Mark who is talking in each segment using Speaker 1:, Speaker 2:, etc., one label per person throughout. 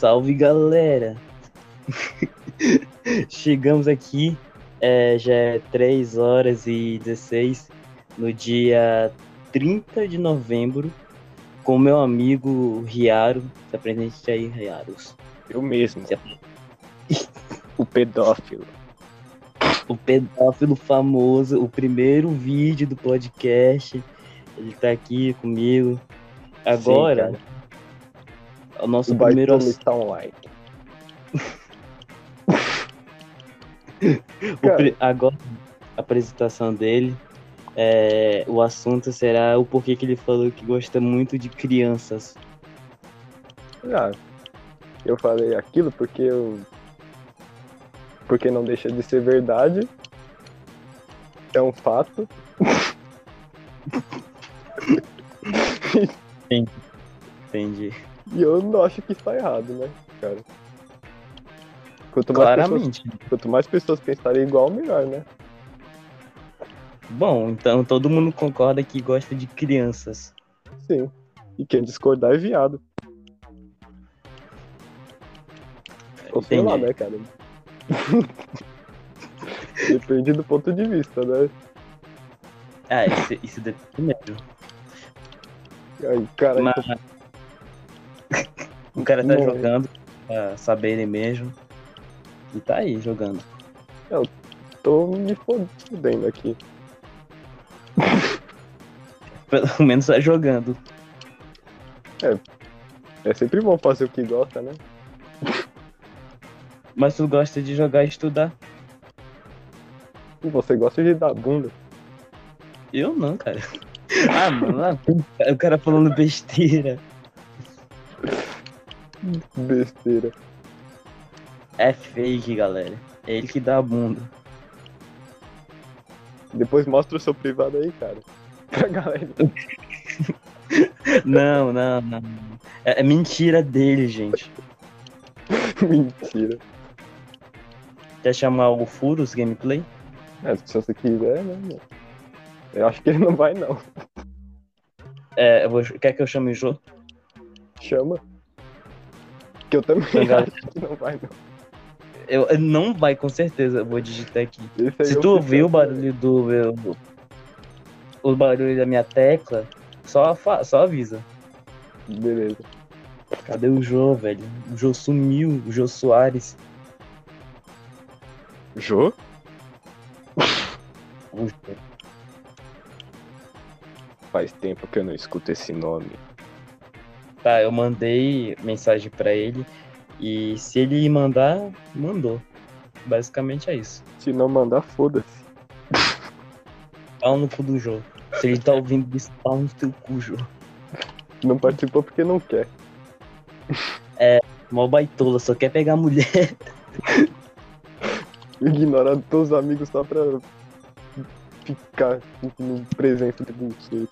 Speaker 1: salve galera! Chegamos aqui, é, já é 3 horas e 16, no dia 30 de novembro, com meu amigo Riaro. Se apresente aí, Riaros.
Speaker 2: Eu mesmo. o pedófilo.
Speaker 1: O pedófilo famoso, o primeiro vídeo do podcast. Ele tá aqui comigo. Agora,
Speaker 2: Sim,
Speaker 1: o nosso
Speaker 2: o
Speaker 1: primeiro
Speaker 2: está online.
Speaker 1: Agora, a apresentação dele, é, o assunto será o porquê que ele falou que gosta muito de crianças.
Speaker 2: Ah, eu falei aquilo porque eu. Porque não deixa de ser verdade. É um fato.
Speaker 1: Entendi.
Speaker 2: E eu não acho que está errado, né, cara? Quanto mais, pessoas,
Speaker 1: Claramente.
Speaker 2: quanto mais pessoas pensarem igual, melhor, né?
Speaker 1: Bom, então todo mundo concorda que gosta de crianças.
Speaker 2: Sim. E quem discordar é viado. Ou sei lá, né, cara? Depende do ponto de vista, né?
Speaker 1: Ah, isso, isso depende mesmo.
Speaker 2: Aí, cara,
Speaker 1: Mas... o cara tá
Speaker 2: Não.
Speaker 1: jogando pra saberem mesmo. E tá aí jogando.
Speaker 2: tô me fodendo aqui.
Speaker 1: Pelo menos tá jogando.
Speaker 2: É sempre bom fazer o que gosta, né?
Speaker 1: Mas tu gosta de jogar e estudar.
Speaker 2: E você gosta de dar bunda.
Speaker 1: Eu não, cara. Ah, mano, o cara falando besteira.
Speaker 2: Besteira.
Speaker 1: É fake, galera. É ele que dá a bunda.
Speaker 2: Depois mostra o seu privado aí, cara. Pra galera.
Speaker 1: Não, não, não. É, é mentira dele, gente.
Speaker 2: Mentira.
Speaker 1: Quer chamar o Furus Gameplay?
Speaker 2: É, se você quiser, né? Eu acho que ele não vai, não.
Speaker 1: É, eu vou- quer que eu chame o Jô?
Speaker 2: Chama. Que eu também
Speaker 1: galera.
Speaker 2: acho que não vai, não.
Speaker 1: Eu, não vai, com certeza. Eu vou digitar aqui. Se tu ouvir o barulho do meu. O barulho da minha tecla, só, fa- só avisa.
Speaker 2: Beleza.
Speaker 1: Cadê o Jô, velho? O Jô sumiu, o Jô Soares.
Speaker 2: Jô. Faz tempo que eu não escuto esse nome.
Speaker 1: Tá, eu mandei mensagem pra ele. E se ele mandar, mandou. Basicamente é isso.
Speaker 2: Se não mandar, foda-se.
Speaker 1: Pau no cu do Jô. Se ele tá ouvindo isso, pau no teu cu, Jô.
Speaker 2: Não participou porque não quer.
Speaker 1: Mó baitola, só quer pegar mulher.
Speaker 2: Ignora todos os amigos só pra ficar no presença de bullshit.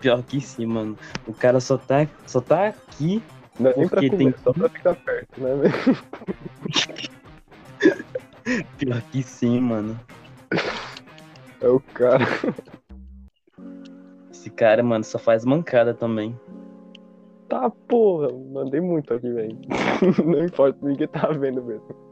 Speaker 1: Pior que sim, mano. O cara só tá, só tá aqui.
Speaker 2: Não é
Speaker 1: Porque tem-
Speaker 2: comer, só pra ficar perto, né?
Speaker 1: Pior que sim, mano.
Speaker 2: É o cara.
Speaker 1: Esse cara, mano, só faz mancada também.
Speaker 2: Tá, porra, mandei muito aqui, velho. Não importa, ninguém tá vendo mesmo.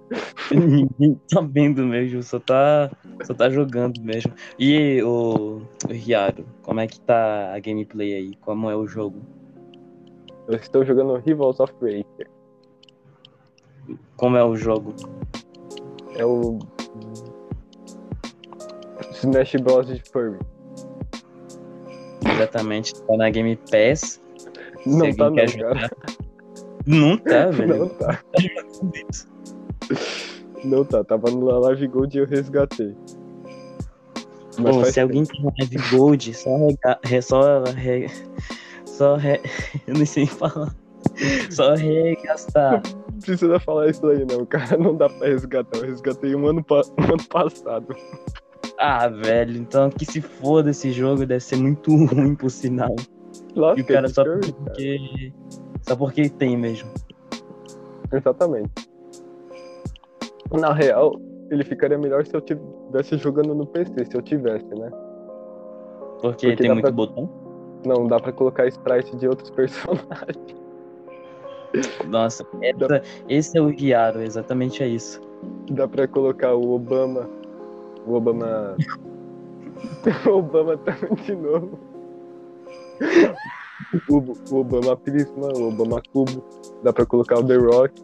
Speaker 1: Ninguém tá vendo mesmo, só tá, só tá jogando mesmo. E o, o Riaro, como é que tá a gameplay aí? Como é o jogo?
Speaker 2: Eu estou jogando Rivals of Raker.
Speaker 1: Como é o jogo?
Speaker 2: É o. Smash Bros. de Furry.
Speaker 1: Exatamente, tá na Game Pass.
Speaker 2: Não tá, não, cara.
Speaker 1: Não tá, velho.
Speaker 2: Não tá. Não tá. Tava no Live Gold e eu resgatei. Mas
Speaker 1: Bom, se alguém tem Live Gold, só rega, re, só re, só re, eu não sei falar. Só regastar.
Speaker 2: tempo. Não precisa falar isso aí, não. Cara, não dá pra resgatar. Eu resgatei um ano, pa- um ano passado.
Speaker 1: Ah, velho, então que se foda esse jogo, deve ser muito ruim por sinal. E
Speaker 2: Lógico
Speaker 1: o
Speaker 2: que é
Speaker 1: cara só
Speaker 2: Furry, cara.
Speaker 1: porque. Só porque tem mesmo.
Speaker 2: Exatamente. Na real, ele ficaria melhor se eu estivesse jogando no PC, se eu tivesse, né?
Speaker 1: Porque,
Speaker 2: Porque
Speaker 1: tem
Speaker 2: dá
Speaker 1: muito
Speaker 2: pra-
Speaker 1: botão.
Speaker 2: Não, dá pra colocar sprite de outros personagens.
Speaker 1: Nossa, essa- esse é o Riaro, exatamente é isso.
Speaker 2: Dá pra colocar o Obama. O Obama. o Obama tá de novo. O, o Obama Prisma, o Obama Cubo. Dá pra colocar o The Rock.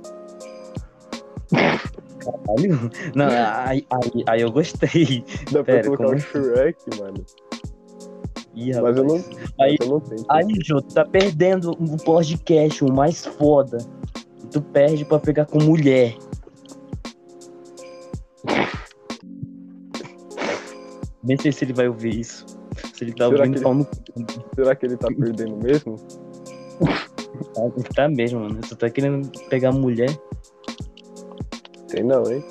Speaker 1: Caralho. Não, aí, aí, aí eu gostei.
Speaker 2: Dá pra
Speaker 1: Pera,
Speaker 2: colocar
Speaker 1: como
Speaker 2: o
Speaker 1: assim?
Speaker 2: Shrek, mano.
Speaker 1: Ih,
Speaker 2: Mas eu não,
Speaker 1: Aí-
Speaker 2: eu não tenho.
Speaker 1: Aí, Jô, tu tá perdendo o podcast, o mais foda. Tu perde pra pegar com mulher. Nem sei se ele vai ouvir isso. Se ele tá
Speaker 2: Será
Speaker 1: ouvindo,
Speaker 2: que
Speaker 1: pau no
Speaker 2: Será que ele tá perdendo mesmo?
Speaker 1: Ele tá mesmo, mano. Tu tá querendo pegar mulher?
Speaker 2: Sei não, hein?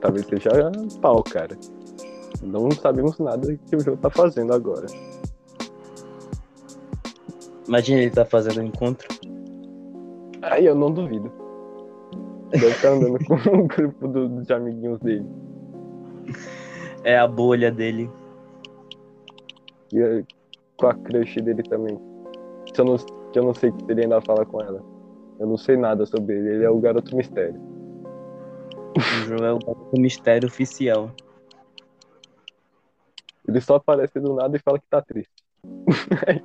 Speaker 2: Talvez seja pau, cara. Não sabemos nada que o jogo tá fazendo agora.
Speaker 1: Imagina ele tá fazendo um encontro.
Speaker 2: Aí eu não duvido. Deve estar andando com um grupo do- de amiguinhos dele.
Speaker 1: É a bolha dele.
Speaker 2: E eh, com a crush dele também. Que eu não, que eu não sei se ele ainda fala com ela. Eu não sei nada sobre ele. Ele é o garoto mistério.
Speaker 1: O Jô é o mistério oficial.
Speaker 2: Ele só aparece do nada e fala que tá triste.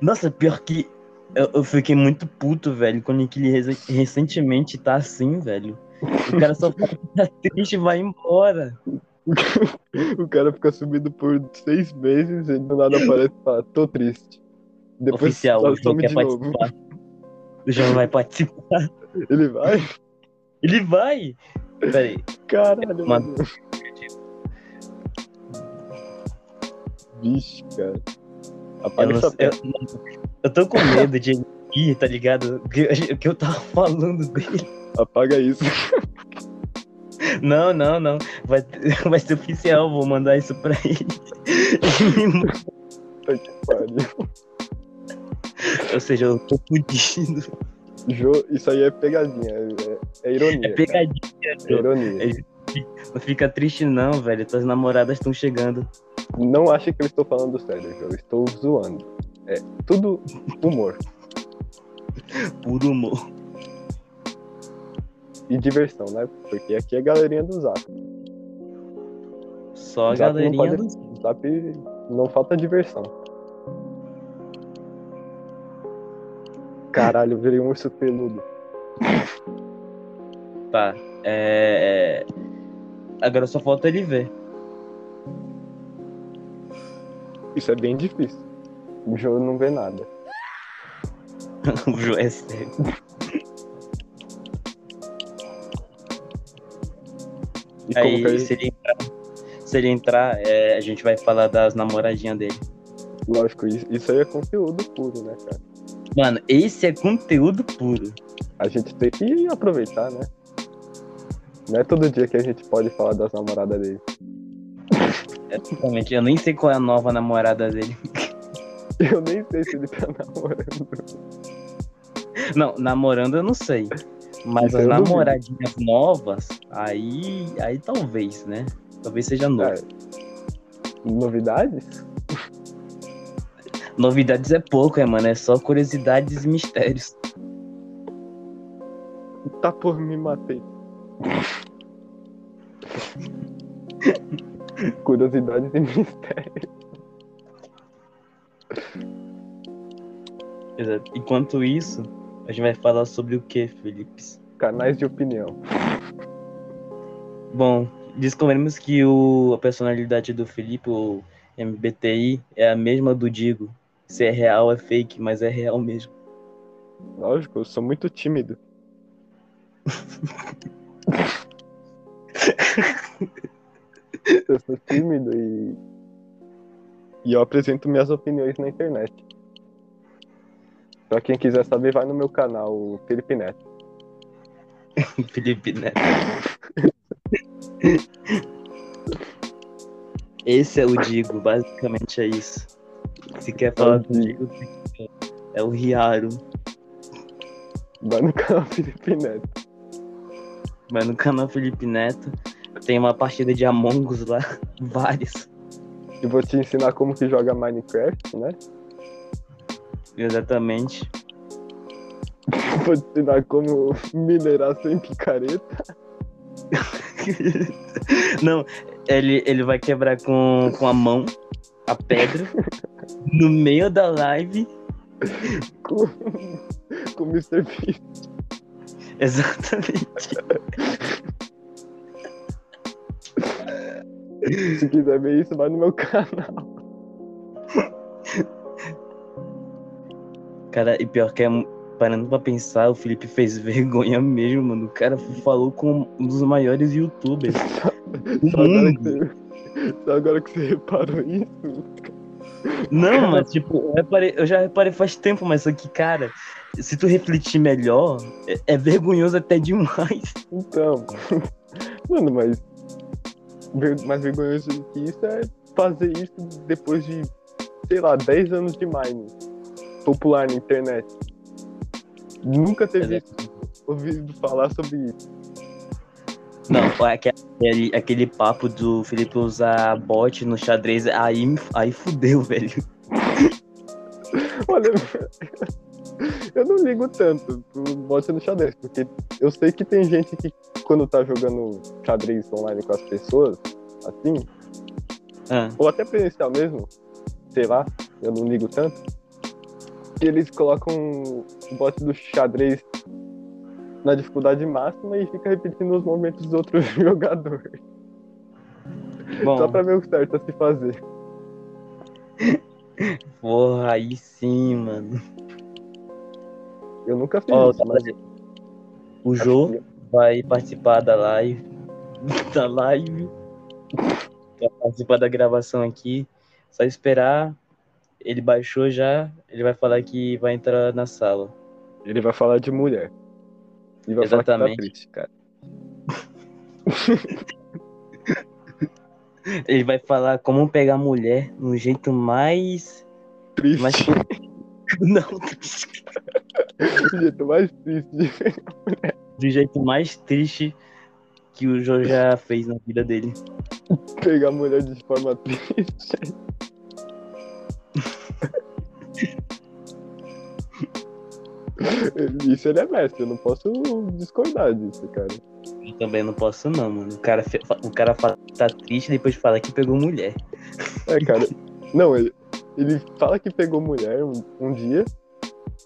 Speaker 1: Nossa, pior que eu, eu fiquei muito puto, velho, quando ele rece- recentemente tá assim, velho. O cara só fala que tá triste e vai embora.
Speaker 2: o cara fica sumido por seis meses e do nada aparece e fala, tô triste. Depois
Speaker 1: Oficial,
Speaker 2: só
Speaker 1: o João quer
Speaker 2: novo.
Speaker 1: participar. O João vai participar.
Speaker 2: Ele vai?
Speaker 1: Ele vai! Peraí,
Speaker 2: Caralho,
Speaker 1: Mano.
Speaker 2: Vixe, cara.
Speaker 1: eu,
Speaker 2: Apaga
Speaker 1: não
Speaker 2: essa
Speaker 1: sei- eu, eu tô com medo de ele ir, tá ligado? O que, que eu tava falando dele.
Speaker 2: Apaga isso.
Speaker 1: Não, não, não. Vai, vai ser oficial, vou mandar isso pra ele. Ou seja, eu tô fudido.
Speaker 2: Jo, isso aí é pegadinha. É, é ironia.
Speaker 1: É pegadinha,
Speaker 2: É
Speaker 1: Jô.
Speaker 2: ironia.
Speaker 1: Não fica triste não, velho. Tuas namoradas estão chegando.
Speaker 2: Não ache que eu estou falando sério, Jo. Eu estou zoando. É tudo humor
Speaker 1: Puro humor.
Speaker 2: e diversão, né? Porque aqui é galerinha do Zap.
Speaker 1: Só a
Speaker 2: Zap não
Speaker 1: galerinha
Speaker 2: pode-
Speaker 1: do...
Speaker 2: Zap não falta diversão. Caralho, eu virei um urso peludo.
Speaker 1: Tá. É, é... Agora só falta ele ver.
Speaker 2: Isso é bem difícil. O jogo não vê nada.
Speaker 1: o João é.
Speaker 2: E a
Speaker 1: Aí,
Speaker 2: gente-
Speaker 1: se ele entrar, se ele entrar é, a gente vai falar das namoradinhas dele.
Speaker 2: Lógico, isso aí é conteúdo puro, né, cara?
Speaker 1: Mano, esse é conteúdo puro.
Speaker 2: A gente tem que aproveitar, né? Não é todo dia que a gente pode falar das namoradas dele.
Speaker 1: Exatamente. Eu nem sei qual é a nova namorada dele.
Speaker 2: Eu nem sei se ele tá namorando.
Speaker 1: Não, namorando eu não sei. Mas
Speaker 2: Isso
Speaker 1: as
Speaker 2: duvido.
Speaker 1: namoradinhas novas, aí, aí talvez, né? Talvez seja novo.
Speaker 2: É. Novidades?
Speaker 1: Novidades é pouco, é, mano. É só curiosidades e mistérios.
Speaker 2: Tá por me matei. Curiosidades e mistérios.
Speaker 1: Exato. Enquanto isso, a gente vai falar sobre o que, Felipe?
Speaker 2: Canais de opinião.
Speaker 1: Bom, descobrimos que o, a personalidade do Felipe, o MBTI, é a mesma do Digo. Se é real, é fake, mas é real mesmo.
Speaker 2: Lógico, eu sou muito tímido. eu sou tímido e. E eu apresento minhas opiniões na internet. Pra quem quiser saber, vai no meu canal, o Felipe Neto.
Speaker 1: Felipe Neto. Esse é o Digo, basicamente é isso. Se quer falar
Speaker 2: o
Speaker 1: com o Digo, é o Riaro.
Speaker 2: Vai no canal Felipe Neto.
Speaker 1: Mas no canal Felipe Neto tem uma partida de Among Us lá, várias.
Speaker 2: E vou te ensinar como que joga Minecraft, né?
Speaker 1: Exatamente.
Speaker 2: Vou te ensinar como minerar sem picareta.
Speaker 1: Não, ele, ele vai quebrar com, com a mão a pedra no meio da live.
Speaker 2: Com, com o Mr. Beast.
Speaker 1: Exatamente.
Speaker 2: Se quiser ver isso, vai no meu canal.
Speaker 1: Cara, e pior que é. Parando pra pensar, o Felipe fez vergonha mesmo, mano. O cara falou com um dos maiores youtubers. do
Speaker 2: Só agora, que só agora que você reparou isso.
Speaker 1: Não, mas tipo, eu, reparei- eu já reparei faz tempo, mas só que, cara, se tu refletir melhor, é, é vergonhoso até demais.
Speaker 2: Então. Mano, mas. Mais vergonhoso do que isso é fazer isso depois de, sei lá, 10 anos de mining. Popular na internet. Nunca
Speaker 1: Exato.
Speaker 2: visto, ouvido falar sobre isso.
Speaker 1: Não, foi aquele, aquele papo do Felipe usar bot no xadrez, aí, aí fudeu, velho.
Speaker 2: Olha, eu não ligo tanto pro bot no xadrez, porque eu sei que tem gente que quando tá jogando xadrez online com as pessoas, assim,
Speaker 1: Ah,
Speaker 2: ou até presencial mesmo, sei lá, eu não ligo tanto, que eles colocam o bot do xadrez na dificuldade máxima e fica repetindo os movimentos do outro jogador.
Speaker 1: bom,
Speaker 2: Só pra ver o certo a se fazer.
Speaker 1: porra, aí sim, mano.
Speaker 2: Eu nunca fiz
Speaker 1: Ó,
Speaker 2: isso,
Speaker 1: tá
Speaker 2: mas
Speaker 1: o Jô vai participar da live. Da live. Vai participar da gravação aqui. Só esperar. Ele baixou já. Ele vai falar que vai entrar na sala.
Speaker 2: ele vai falar de mulher. E vai
Speaker 1: Exatamente.
Speaker 2: falar que tá triste, cara.
Speaker 1: Ele vai falar como pegar mulher no jeito mais.
Speaker 2: Triste.
Speaker 1: mais... Não,
Speaker 2: O jeito mais triste.
Speaker 1: do jeito mais triste que o Jô já fez na vida dele.
Speaker 2: pegar a mulher de forma triste. Isso ele é mestre, eu não posso discordar disso, cara.
Speaker 1: Eu também não posso, não, mano. O cara, o cara fala que tá triste e depois fala que pegou mulher.
Speaker 2: É, cara. Não, ele, ele fala que pegou mulher um, um dia,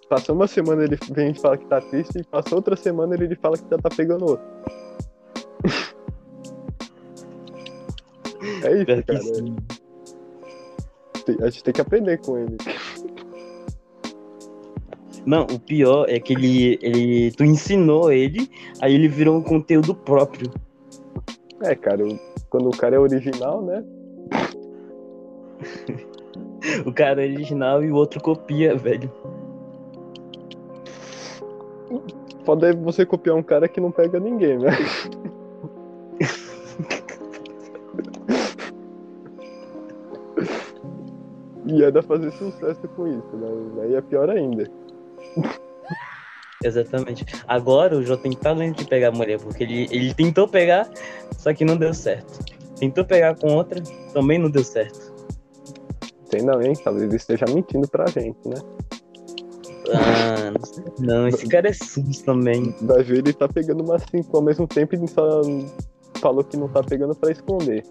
Speaker 2: passou uma semana ele vem e fala que tá triste, e passou outra semana ele fala que já tá pegando outro. É isso, cara.
Speaker 1: sim.
Speaker 2: A gente tem que aprender com ele.
Speaker 1: Não, o pior é que ele, ele. Tu ensinou ele, aí ele virou um conteúdo próprio.
Speaker 2: É, cara, quando o cara é original, né?
Speaker 1: O cara é original e o outro copia, velho.
Speaker 2: Pode é você copiar um cara que não pega ninguém, né? E é da fazer sucesso com isso, né? Aí é pior ainda.
Speaker 1: Exatamente. Agora o Jô tem talento de pegar mulher, porque ele, ele tentou pegar, só que não deu certo. Tentou pegar com outra, também não deu certo.
Speaker 2: Sei não, hein? Talvez ele esteja mentindo pra gente, né?
Speaker 1: Ah, não, esse cara é sus também.
Speaker 2: Vai ver, ele tá pegando umas cinco ao mesmo tempo e só falou que não tá pegando pra esconder.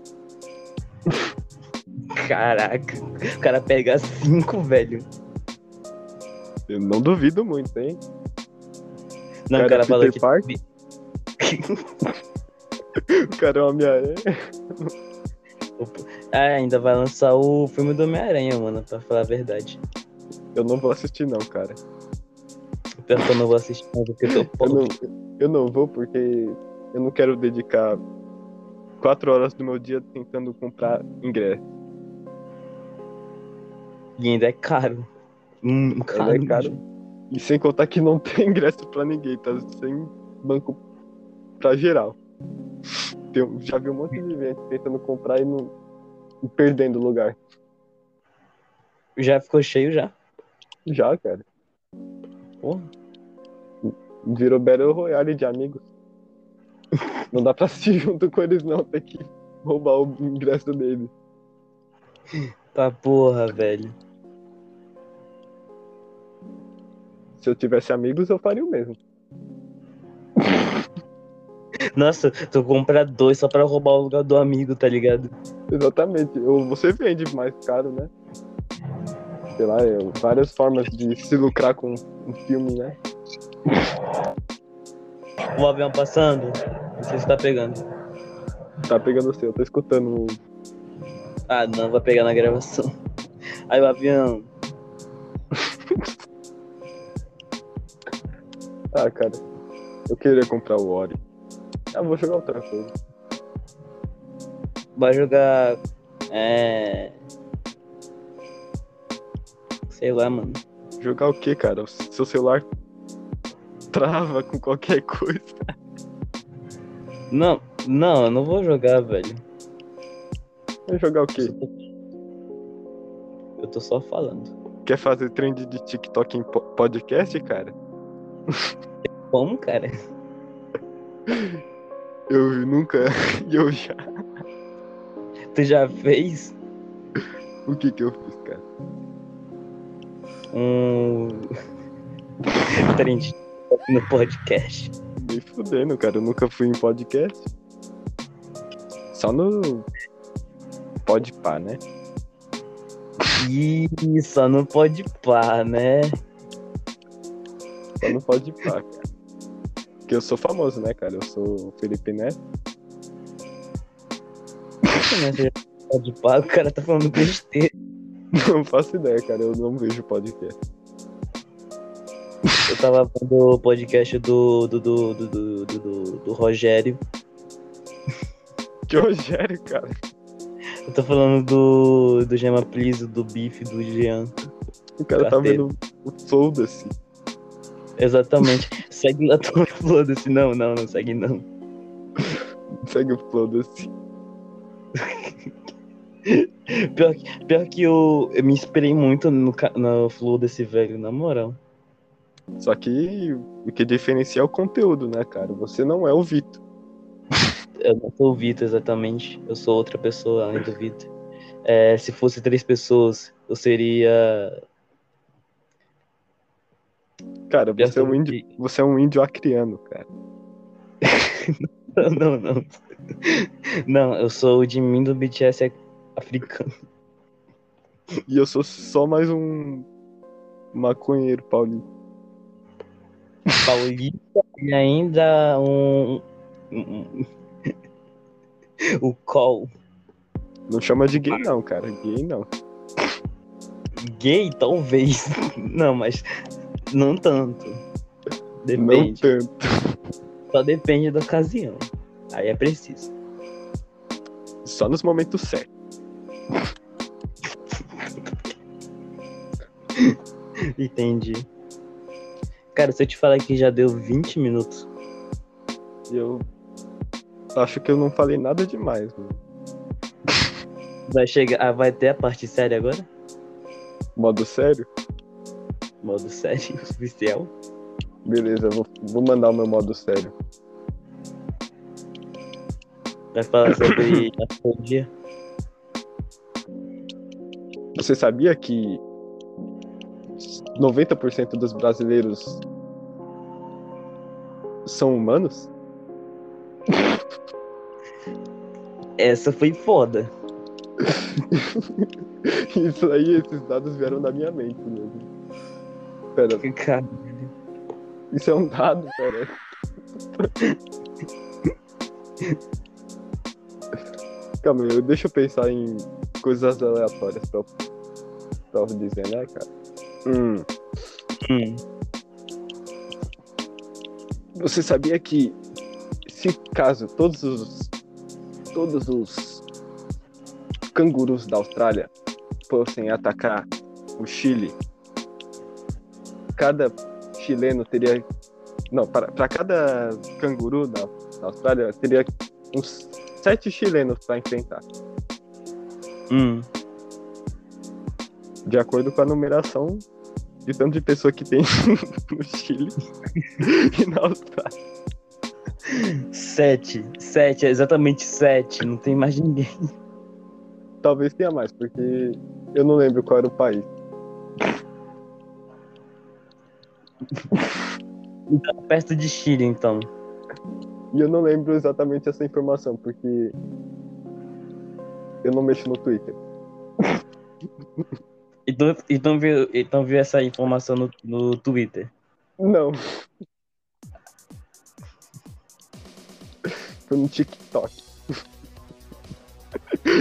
Speaker 1: Caraca, o cara pega cinco, velho.
Speaker 2: Eu não duvido muito, hein?
Speaker 1: Não, o
Speaker 2: Cara,
Speaker 1: cara falou que.
Speaker 2: O cara é uma Homem-Aranha.
Speaker 1: Ah, ainda vai lançar o filme do Homem-Aranha, mano, pra falar a verdade.
Speaker 2: Eu não vou assistir, não, cara.
Speaker 1: Pior que eu não vou assistir porque eu tô
Speaker 2: Eu não, eu não vou porque eu não quero dedicar quatro horas do meu dia tentando comprar ingresso.
Speaker 1: E ainda é caro. Hum, caro.
Speaker 2: é caro. E sem contar que não tem ingresso pra ninguém, tá sem banco pra geral. Tem já vi um monte de gente tentando comprar e, não, e perdendo lugar.
Speaker 1: Já ficou cheio já.
Speaker 2: Já, cara.
Speaker 1: Porra.
Speaker 2: Virou Battle Royale de amigos. Não dá pra assistir junto com eles, não. Tem que roubar o ingresso deles.
Speaker 1: Tá porra, velho.
Speaker 2: Se eu tivesse amigos, eu faria o mesmo.
Speaker 1: Nossa, tu compra dois só pra roubar o lugar do amigo, tá ligado?
Speaker 2: Exatamente. Ou você vende mais caro, né? Sei lá, é, várias formas de se lucrar com um filme, né?
Speaker 1: O avião passando, não sei se tá pegando.
Speaker 2: Tá pegando o seu, tô escutando. o-
Speaker 1: Ah, não, vai pegar na gravação. Aí o avião.
Speaker 2: Ah, cara. Eu queria comprar o Ori. Ah, vou jogar outra coisa.
Speaker 1: vai jogar. É. Sei lá, mano.
Speaker 2: Jogar o que, cara? O seu celular trava com qualquer coisa.
Speaker 1: Não, não, eu não vou jogar, velho.
Speaker 2: Vai jogar o quê?
Speaker 1: Eu tô só falando.
Speaker 2: Quer fazer trend de TikTok em po- podcast, cara?
Speaker 1: Como, cara?
Speaker 2: Eu nunca. Eu já.
Speaker 1: Tu já fez
Speaker 2: O que que eu fiz, cara?
Speaker 1: um. Trend no podcast.
Speaker 2: Me fudendo, cara. Eu nunca fui em podcast. Só no. Pode pá, né?
Speaker 1: Ih, só não pode pá, né?
Speaker 2: Só no pode pá, cara. Porque eu sou famoso, né, cara? Eu sou o Felipe Neto.
Speaker 1: Mas você pode pá, o cara tá falando besteira.
Speaker 2: Não faço ideia, cara. Eu não vejo podcast.
Speaker 1: Eu tava vendo o podcast do, do, do, do, do, do, Rogério.
Speaker 2: Que Rogério, cara.
Speaker 1: Eu tô falando do, do Gema Pliso, do Bife, do Jean.
Speaker 2: O cara tá vendo o foda-se.
Speaker 1: Exatamente. Segue lá, tu foda-se. Não, não, não segue não.
Speaker 2: Segue o foda-se.
Speaker 1: Pior que, pior que eu, eu me inspirei muito no, no flow desse velho, na moral.
Speaker 2: Só que o que diferencia é o conteúdo, né, cara? Você não é o Vitor.
Speaker 1: Eu não sou o Vitor exatamente. Eu sou outra pessoa além do Vitor. É, se fosse três pessoas, eu seria.
Speaker 2: Cara, você é um índio, você é um índio acriano, cara.
Speaker 1: Não, não, não. Não, eu sou o de mim do BTS africano.
Speaker 2: E eu sou só mais um maconheiro paulino.
Speaker 1: Paulista e ainda um. um- o Col.
Speaker 2: Não chama de gay não, cara. Gay não.
Speaker 1: Gay, talvez. Não, mas não tanto.
Speaker 2: Não
Speaker 1: Depende.
Speaker 2: tanto.
Speaker 1: Só depende da ocasião. Aí é preciso.
Speaker 2: Só nos momentos certos.
Speaker 1: Entendi. Cara, se eu te falar que já deu 20 minutos,
Speaker 2: eu acho que eu não falei nada demais, mano.
Speaker 1: vai chegar. Ah, vai ter a parte séria agora?
Speaker 2: Modo sério?
Speaker 1: Modo sério, oficial.
Speaker 2: Beleza, vou, vou mandar o meu modo sério.
Speaker 1: Vai falar sobre astrologia.
Speaker 2: Você sabia que 90% dos brasileiros são humanos?
Speaker 1: Essa foi foda.
Speaker 2: Isso aí, esses dados vieram da minha mente mesmo. Pera,
Speaker 1: Cara,
Speaker 2: isso é um dado, pera. Calma aí, deixa eu pensar em coisas aleatórias pra, pra eu dizer, né, cara? Hum.
Speaker 1: hum,
Speaker 2: Você sabia que se caso todos os todos os cangurus da Austrália fossem atacar o Chile, cada chileno teria não para cada canguru da, da Austrália teria uns sete chilenos para enfrentar,
Speaker 1: hum.
Speaker 2: de acordo com a numeração de tanto de pessoa que tem no Chile e na Austrália.
Speaker 1: Sete. Sete, é exatamente sete. Não tem mais ninguém.
Speaker 2: Talvez tenha mais, porque eu não lembro qual era o país.
Speaker 1: Então, perto de Chile, então.
Speaker 2: E eu não lembro exatamente essa informação, porque eu não mexo no Twitter.
Speaker 1: Então, então, viu, então viu essa informação no, no Twitter.
Speaker 2: Não. Foi no TikTok.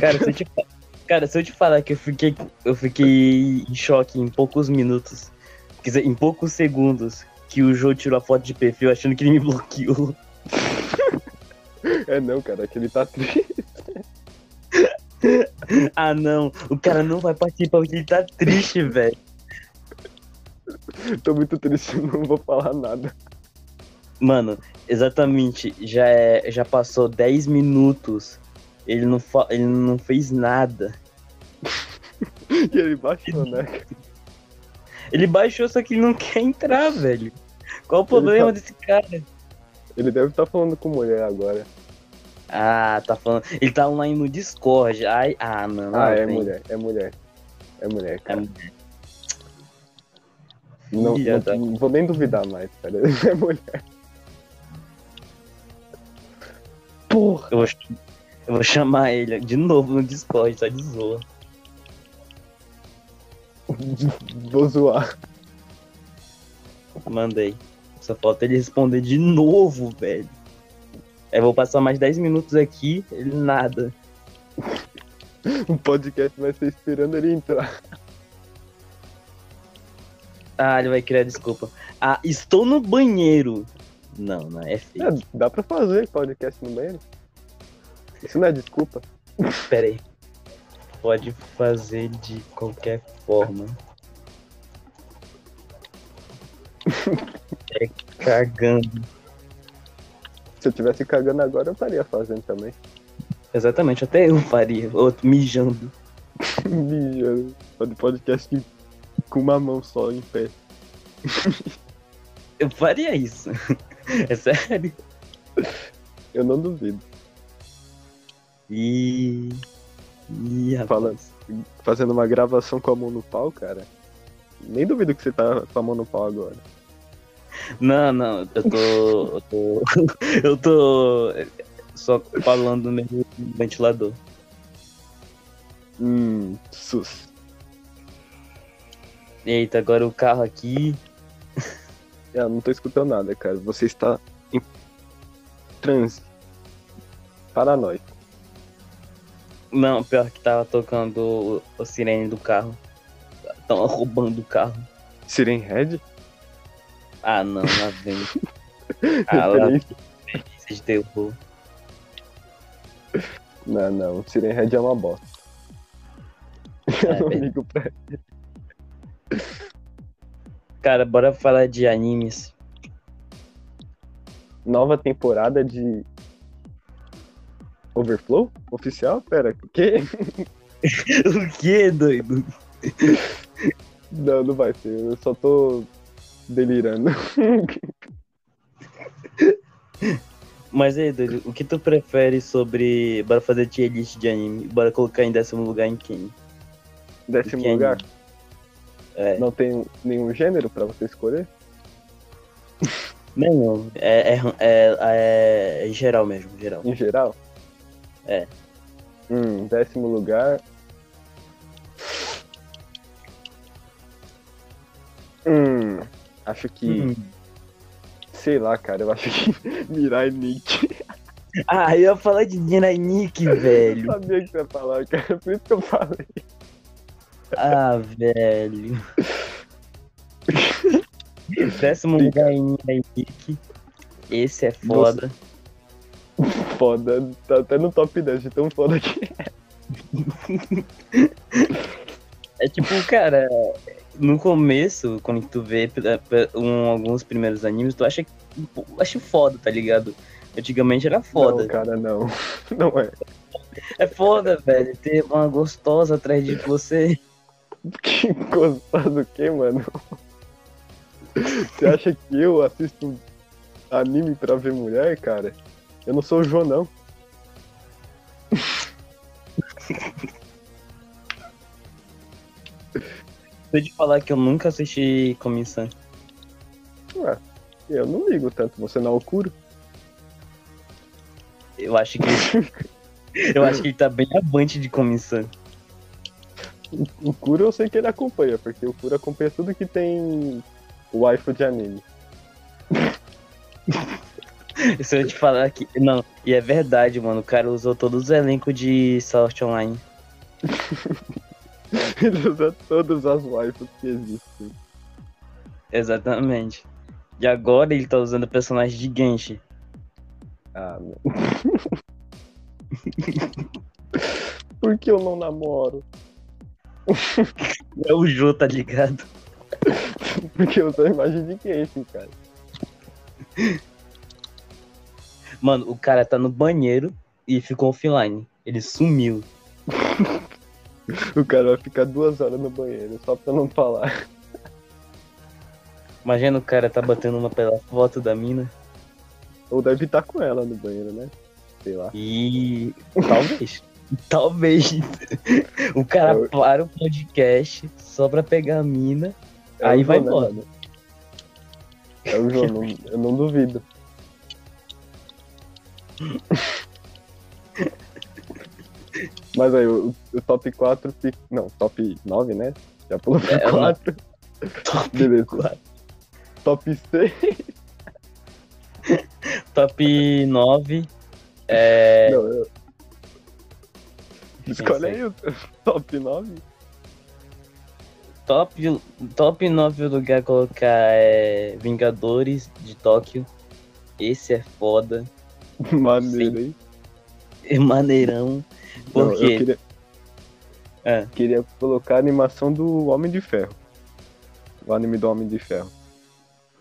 Speaker 1: Cara, se eu te, cara, se eu te falar que eu fiquei, eu fiquei em choque em poucos minutos, quer dizer, em poucos segundos, que o Joe tirou a foto de perfil achando que ele me bloqueou.
Speaker 2: É não, cara, que ele tá triste.
Speaker 1: Ah, não, o cara não vai participar porque ele tá triste, velho.
Speaker 2: Tô muito triste, não vou falar nada.
Speaker 1: Mano, exatamente, já, é, já passou 10 minutos, ele não, ele não fez nada.
Speaker 2: E ele baixou, né?
Speaker 1: Ele baixou, só que ele não quer entrar, velho. Qual o problema
Speaker 2: tá-
Speaker 1: desse cara?
Speaker 2: Ele deve estar falando com mulher agora.
Speaker 1: Ah, tá falando. Ele tá online no Discord. Ai, ah, não. não
Speaker 2: Ah, é
Speaker 1: tem.
Speaker 2: mulher, é mulher. É mulher,
Speaker 1: É
Speaker 2: cara.
Speaker 1: mulher.
Speaker 2: Não, não-
Speaker 1: da-
Speaker 2: não vou nem duvidar mais, cara. É mulher. Porra!
Speaker 1: Eu vou, eu vou chamar ele de novo no Discord, só de zoa.
Speaker 2: Vou zoar.
Speaker 1: Mandei. Só falta ele responder de novo, velho. Eu vou passar mais 10 minutos aqui, ele nada.
Speaker 2: O podcast vai ser esperando ele entrar.
Speaker 1: Ah, ele vai criar desculpa. Ah, estou no banheiro. Não, não é feio.
Speaker 2: É, dá pra fazer podcast no banheiro? Isso não é desculpa.
Speaker 1: Pera aí. Pode fazer de qualquer forma. É cagando.
Speaker 2: Se eu tivesse cagando agora, eu estaria fazendo também.
Speaker 1: Exatamente, até eu faria. Outro mijando.
Speaker 2: Mijando. Fazer podcast com uma mão só em pé.
Speaker 1: Eu faria isso. É sério.
Speaker 2: Eu não duvido.
Speaker 1: E. Ih.
Speaker 2: Falando. Fazendo uma gravação com a mão no pau, cara. Nem duvido que você tá com a mão no pau agora.
Speaker 1: Não, não, eu tô. Eu tô. eu tô. Só falando no meu ventilador.
Speaker 2: Hum, sus.
Speaker 1: Eita, agora o carro aqui.
Speaker 2: É, Eu não tô escutando nada, cara. Você está em transe. Paranoico.
Speaker 1: Não, pior que tava tocando o, o sirene do carro. Tava roubando o carro.
Speaker 2: Siren Head?
Speaker 1: Ah, não, lá vem. Ah, lá vem de terror.
Speaker 2: Não, não. Siren Head é uma bosta.
Speaker 1: É,
Speaker 2: Eu não
Speaker 1: velho.
Speaker 2: ligo pra
Speaker 1: Cara, bora falar de animes.
Speaker 2: nova temporada de Overflow? Oficial? Pera, o quê?
Speaker 1: o que, doido?
Speaker 2: Não, não vai ser. Eu só tô delirando.
Speaker 1: Mas aí, doido, o que tu prefere sobre. Bora fazer tier list de anime? Bora colocar em décimo lugar em quem?
Speaker 2: Décimo
Speaker 1: Que
Speaker 2: lugar.
Speaker 1: É.
Speaker 2: Não tem nenhum gênero pra você escolher?
Speaker 1: Nenhum. É, é, é, é geral mesmo, geral.
Speaker 2: Em geral?
Speaker 1: É.
Speaker 2: Hum, décimo lugar. Hum, acho que.
Speaker 1: Hum.
Speaker 2: Sei lá, cara. Eu acho que Mirai Nick.
Speaker 1: Ah, eu ia falar de Nirai Nick, velho.
Speaker 2: Sabia que você ia falar, cara. Por isso que eu falei.
Speaker 1: Ah, velho. Décimo lugar em Nirai Nick. Esse é foda.
Speaker 2: Foda. Tá até no top 10 de tão foda que é.
Speaker 1: É tipo, cara, no começo, quando tu vê pe- pe- um- alguns primeiros animes, tu acha, pô, acha foda, tá ligado? Antigamente era foda.
Speaker 2: Não, cara, não. Não é.
Speaker 1: É foda, velho, ter uma gostosa atrás de você.
Speaker 2: Que gostoso o quê, mano? Você acha que eu assisto anime pra ver mulher, cara? Eu não sou o João, não.
Speaker 1: Eu te falar que eu nunca assisti Komi-san.
Speaker 2: Ué, eu não ligo tanto, você não é o Kuro?
Speaker 1: Eu acho que. eu acho que ele tá bem avante de comissão.
Speaker 2: O Kuro eu sei que ele acompanha, porque o Kuro acompanha tudo que tem waifu de anime.
Speaker 1: Se eu te falar que. Não, e é verdade, mano. O cara usou todos os elencos de Sword Online.
Speaker 2: ele usa todas as waifus que existem.
Speaker 1: Exatamente. E agora ele tá usando personagem de Genshin.
Speaker 2: Ah, meu. Por que eu não namoro?
Speaker 1: É o Jô, tá ligado?
Speaker 2: Porque eu sou a imagem de Genshin, cara.
Speaker 1: Mano, o cara tá no banheiro e ficou offline. Ele sumiu.
Speaker 2: o cara vai ficar duas horas no banheiro só pra não falar.
Speaker 1: Imagina o cara tá batendo uma pela foto da mina.
Speaker 2: Ou deve estar com ela no banheiro, né? Sei lá.
Speaker 1: E. Talvez. Talvez. o cara eu... para o podcast só pra pegar a mina. É aí vai embora. Né,
Speaker 2: é o João, não, eu não duvido. Mas aí, o, o, top 4 fica. Não, top 9, né? Já pulou pro é, 4.
Speaker 1: Top Beleza. 4.
Speaker 2: Top 6.
Speaker 1: top 9. É.
Speaker 2: Não, eu... Escolhe aí o top 9.
Speaker 1: Top, top 9 lugar colocar é Vingadores de Tóquio. Esse é foda.
Speaker 2: Maneiro, hein?
Speaker 1: É maneirão. Por quê? Eu
Speaker 2: queria... É. queria colocar a animação do Homem de Ferro. O anime do Homem de Ferro.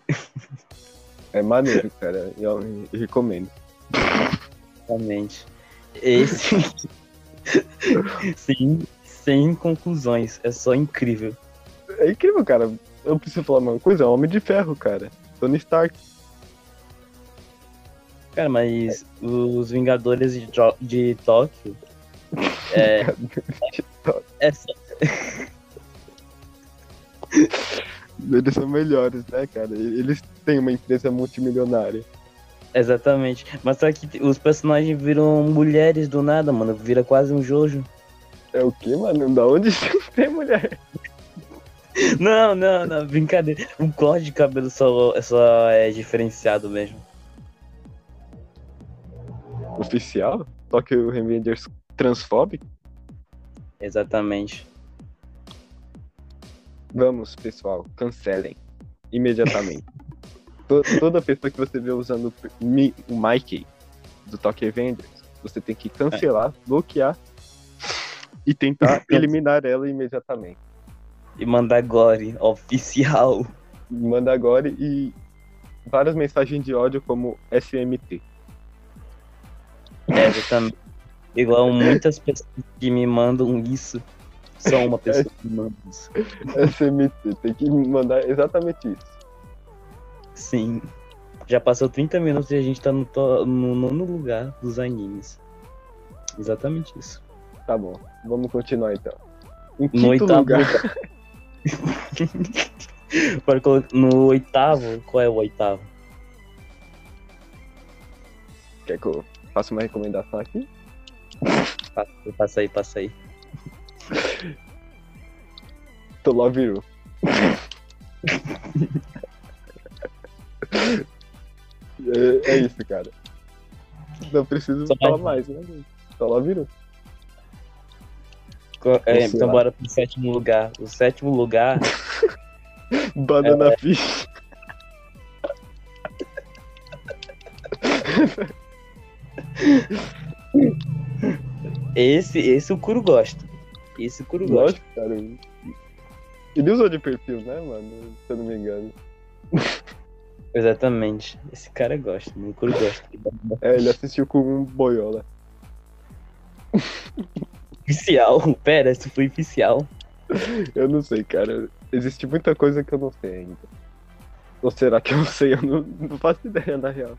Speaker 2: é maneiro, cara. Eu, eu recomendo.
Speaker 1: Realmente. Esse. Sim, sem conclusões. É só incrível.
Speaker 2: É incrível, cara. Eu preciso falar uma coisa. É Homem de Ferro, cara. Tony Stark.
Speaker 1: Cara, mas os Vingadores de, de Tóquio. É. é só...
Speaker 2: Eles são melhores, né, cara? Eles têm uma empresa multimilionária.
Speaker 1: Exatamente. Mas só que os personagens viram mulheres do nada, mano. Vira quase um Jojo.
Speaker 2: É o que, mano? Da onde tem mulher?
Speaker 1: Não, não, não, brincadeira. O corte de cabelo só, só é diferenciado mesmo
Speaker 2: oficial? Tokyo Revengers transfóbico?
Speaker 1: Exatamente.
Speaker 2: Vamos, pessoal, cancelem. Imediatamente. Toda pessoa que você vê usando o Mikey do Tokyo Revengers, você tem que cancelar, é. bloquear e tentar eliminar ela imediatamente.
Speaker 1: E mandar gore oficial.
Speaker 2: Mandar gore e várias mensagens de ódio como SMT.
Speaker 1: É, exatamente. Igual muitas pessoas que me mandam isso. Só uma pessoa que me manda isso.
Speaker 2: SMT, tem que mandar exatamente isso.
Speaker 1: Sim. Já passou 30 minutos e a gente tá no, no nono lugar dos animes. Exatamente isso.
Speaker 2: Tá bom, vamos continuar então. Em no oitavo lugar.
Speaker 1: no oitavo, qual é o oitavo?
Speaker 2: Quer que eu Faço uma recomendação aqui?
Speaker 1: Passa aí, passa aí.
Speaker 2: To Love You. é, é, isso, cara. Não preciso Só falar mais, né? To Love You.
Speaker 1: É, então lá. bora pro sétimo lugar. O sétimo lugar.
Speaker 2: Banana é... Fish.
Speaker 1: Esse, esse o Kuro gosta. Esse o Kuro gosta.
Speaker 2: cara. Ele usou de perfil, né, mano? Se eu não me engano.
Speaker 1: Exatamente. Esse cara gosta, o Kuro gosta.
Speaker 2: É, ele assistiu com um boiola.
Speaker 1: Oficial? Pera, isso foi oficial.
Speaker 2: Eu não sei, cara. Existe muita coisa que eu não sei ainda. Ou será que eu sei? Eu não, não faço ideia, na real.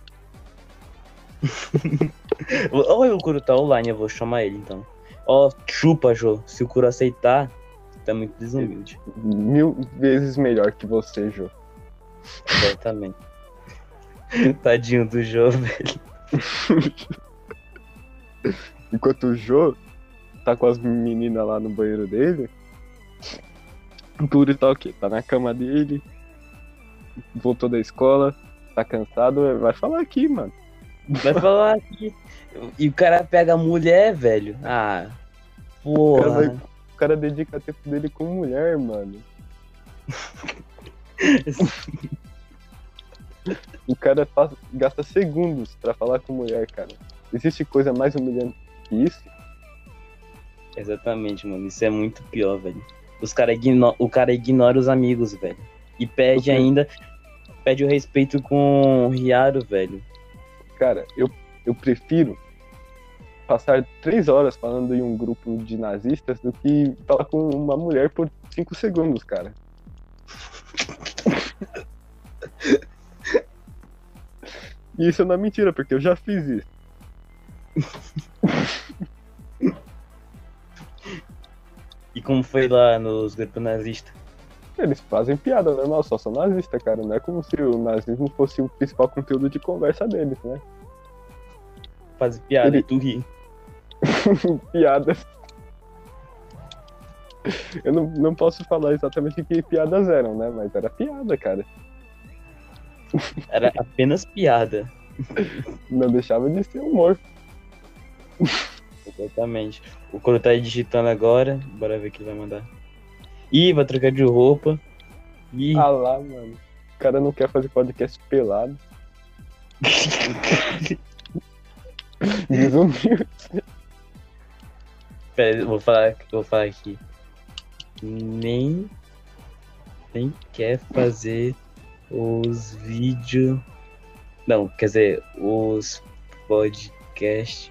Speaker 1: Olha o Kuro tá online, eu vou chamar ele então. Ó, oh, chupa, Jô. Se o Kuro aceitar, tá muito desumilde.
Speaker 2: Mil vezes melhor que você, Jô.
Speaker 1: Exatamente. Tadinho do Jô, velho.
Speaker 2: Enquanto o Jô tá com as meninas lá no banheiro dele, o Turi tá o quê? Tá na cama dele, voltou da escola, tá cansado, vai falar aqui, mano.
Speaker 1: Vai falar aqui. E o cara pega a mulher, velho. Ah,
Speaker 2: O cara, vai-
Speaker 1: porra.
Speaker 2: o cara dedica tempo dele com mulher, mano. O cara faz- gasta segundos pra falar com mulher, cara. Existe coisa mais humilhante que isso?
Speaker 1: Exatamente, mano. Isso é muito pior, velho. Os cara igno... O cara ignora os amigos, velho. E pede ainda. Pede o respeito com o Riaro, velho.
Speaker 2: Cara, eu, eu prefiro passar três horas falando em um grupo de nazistas do que falar com uma mulher por cinco segundos, cara. E isso não é mentira, porque eu já fiz isso.
Speaker 1: E como foi lá nos grupos nazistas?
Speaker 2: Eles fazem piada normal, só são nazistas, cara. Não é como se o nazismo fosse o principal conteúdo de conversa deles, né?
Speaker 1: Faz piada
Speaker 2: Ele-
Speaker 1: e tu ri.
Speaker 2: piadas. Eu não, não posso falar exatamente que piadas eram, né? Mas era piada, cara.
Speaker 1: Era apenas piada.
Speaker 2: Não deixava de ser humor.
Speaker 1: Exatamente. O Coro tá digitando agora. Bora ver o que ele vai mandar. Ih, vai trocar de roupa. Ih,
Speaker 2: Ah lá, mano. O cara não quer fazer podcast pelado. Desumilde.
Speaker 1: Pera, vou falar, vou falar aqui. Nem, nem quer fazer os vídeos. Não, quer dizer, os podcast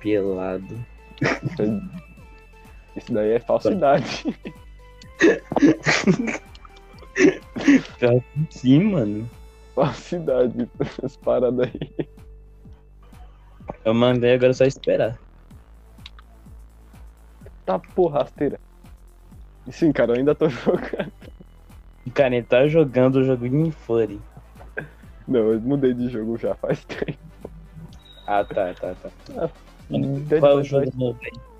Speaker 1: pelado.
Speaker 2: Isso daí é falsidade.
Speaker 1: Sim, mano.
Speaker 2: Falsidade. Essas paradas aí.
Speaker 1: Eu mandei, agora é só esperar.
Speaker 2: Tá porra, rasteira. E sim, cara, eu ainda tô jogando.
Speaker 1: Cara, ele tá jogando o jogo em Furry.
Speaker 2: Não, eu mudei de jogo já faz tempo.
Speaker 1: Ah, tá, tá, tá.
Speaker 2: Dead
Speaker 1: Qual é o jogo novo aí?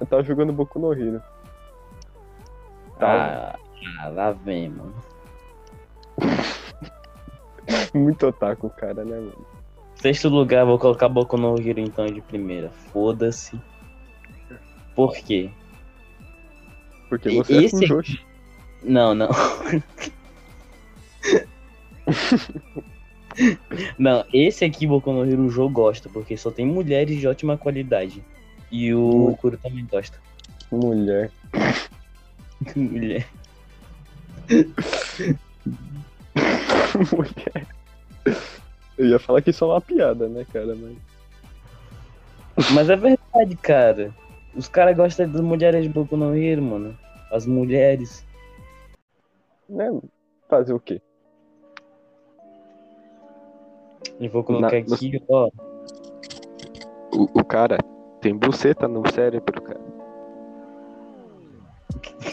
Speaker 2: Eu tava jogando Boku no Hero. Tá.
Speaker 1: Ah, lá vem, mano.
Speaker 2: Muito otaku, cara, né, mano?
Speaker 1: Sexto lugar, vou colocar Boku no Hero então de primeira. Foda-se. Por quê?
Speaker 2: Porque
Speaker 1: E-
Speaker 2: você é
Speaker 1: esse-
Speaker 2: Fujoshi.
Speaker 1: Não, não. não, esse aqui Boku no Hero o jogo gosta, porque só tem mulheres de ótima qualidade. E o
Speaker 2: Hum.
Speaker 1: Kuro também gosta.
Speaker 2: Mulher.
Speaker 1: Mulher.
Speaker 2: Mulher. Eu ia falar que isso é uma piada, né, cara? Mas.
Speaker 1: Mas é verdade, cara. Os caras gostam das mulheres de Boku no Hero, mano. As mulheres.
Speaker 2: Né? Fazer o quê?
Speaker 1: E vou colocar
Speaker 2: Na-
Speaker 1: aqui, ó.
Speaker 2: O, o cara tem buceta no cérebro, cara.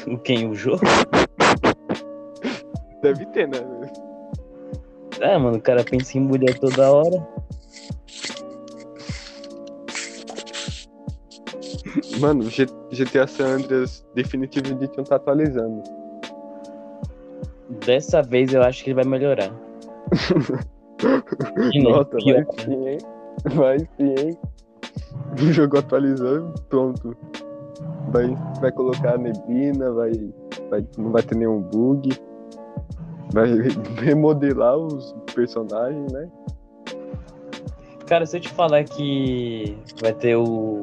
Speaker 1: O quem? O jogo?
Speaker 2: Deve ter, né?
Speaker 1: Ah, mano, o cara pensa em mulher toda hora.
Speaker 2: Mano, GTA San Andreas Definitive Edition tá atualizando.
Speaker 1: Dessa vez eu acho que ele vai melhorar.
Speaker 2: Nossa, vai sim, hein? Vai sim, hein? O jogo atualizando, pronto. Vai, vai colocar a neblina, vai, vai, não vai ter nenhum bug. Vai remodelar os personagens, né?
Speaker 1: Cara, se eu te falar que vai ter o.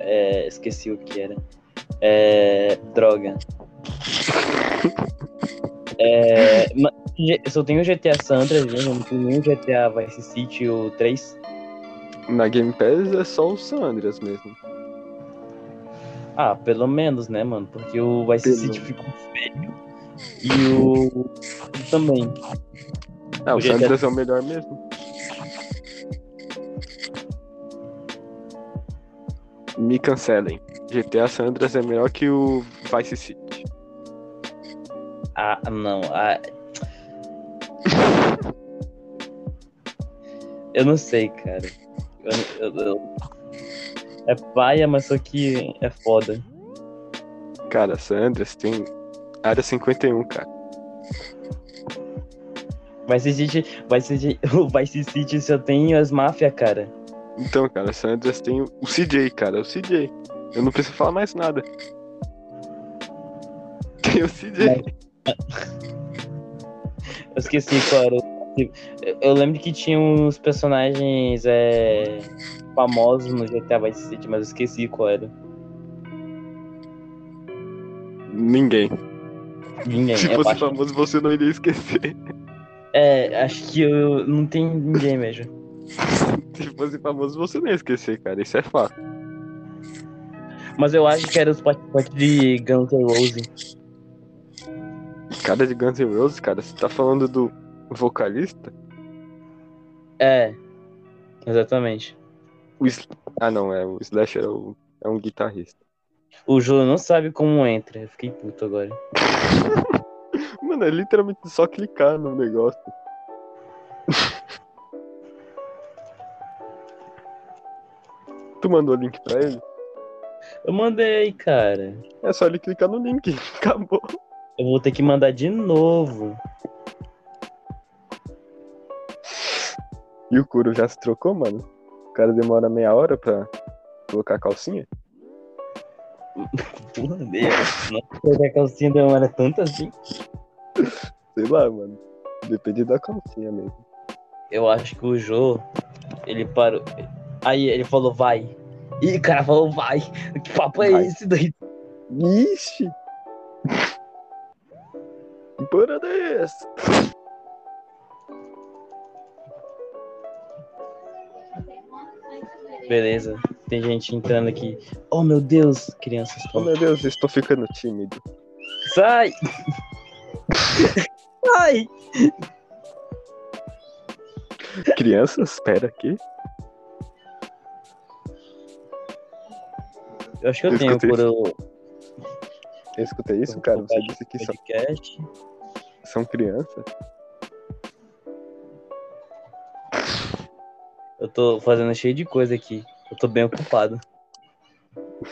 Speaker 1: É, esqueci o que era. É. Droga. É. Só tem o GTA San Andreas, né? Não tem nenhum GTA Vice City ou 3.
Speaker 2: Na Game Pass é só o San Andreas mesmo.
Speaker 1: Ah, pelo menos, né, mano? Porque o Vice
Speaker 2: Pelo-
Speaker 1: City ficou feio. E o. também.
Speaker 2: Ah, o
Speaker 1: O
Speaker 2: San
Speaker 1: GTA
Speaker 2: Andreas é o melhor mesmo. Me cancelem. GTA San Andreas é melhor que o Vice City.
Speaker 1: Ah, não. Ah... Eu não sei, cara. Eu, eu, eu... É paia, mas só que é foda.
Speaker 2: Cara, San Andreas tem área 51, cara.
Speaker 1: Vice City, Vice City, o Vice City só tem as máfias, cara.
Speaker 2: Então, cara, San Andreas tem o CJ, cara, o CJ. Eu não preciso falar mais nada. Tem o CJ.
Speaker 1: Eu esqueci qual era. Eu lembro que tinha uns personagens é, famosos no GTA Vice City, mas eu esqueci qual era.
Speaker 2: Ninguém.
Speaker 1: Ninguém.
Speaker 2: Se
Speaker 1: eu
Speaker 2: fosse famoso, você não iria esquecer.
Speaker 1: É, acho que eu não tem ninguém mesmo.
Speaker 2: Se fosse famoso, você não ia esquecer, cara. Isso é fato.
Speaker 1: Mas eu acho que era os participantes de Guns N' Roses.
Speaker 2: Cara de Guns N' Roses, cara, você tá falando do vocalista?
Speaker 1: É, exatamente.
Speaker 2: O Sl- Ah, não, é o Slash é, o... é um guitarrista.
Speaker 1: O Júlio não sabe como entra. Eu fiquei puto agora.
Speaker 2: Mano, é literalmente só clicar no negócio. tu mandou o link pra ele?
Speaker 1: Eu mandei, cara.
Speaker 2: É só ele clicar no link. Acabou.
Speaker 1: Eu vou ter que mandar de novo.
Speaker 2: E o Kuro já se trocou, mano? O cara demora meia hora pra colocar a calcinha?
Speaker 1: Porra, Deus. Nossa, a calcinha demora tanto assim.
Speaker 2: Sei lá, mano. Depende da calcinha mesmo.
Speaker 1: Eu acho que o Jô, ele parou. Aí ele falou, vai. Ih, o cara falou, vai. Que papo é
Speaker 2: Vai.
Speaker 1: esse daí?
Speaker 2: Ixi! Que parada é essa?
Speaker 1: Beleza. Tem gente entrando aqui. Oh, meu Deus, crianças.
Speaker 2: Oh meu Deus, eu estou ficando tímido.
Speaker 1: Sai! Sai!
Speaker 2: Crianças, espera aqui.
Speaker 1: Eu acho que eu,
Speaker 2: Eu
Speaker 1: tenho por o
Speaker 2: Eu escutei isso, cara. Você disse que são, são crianças.
Speaker 1: Eu tô fazendo cheio de coisa aqui. Eu tô bem ocupado.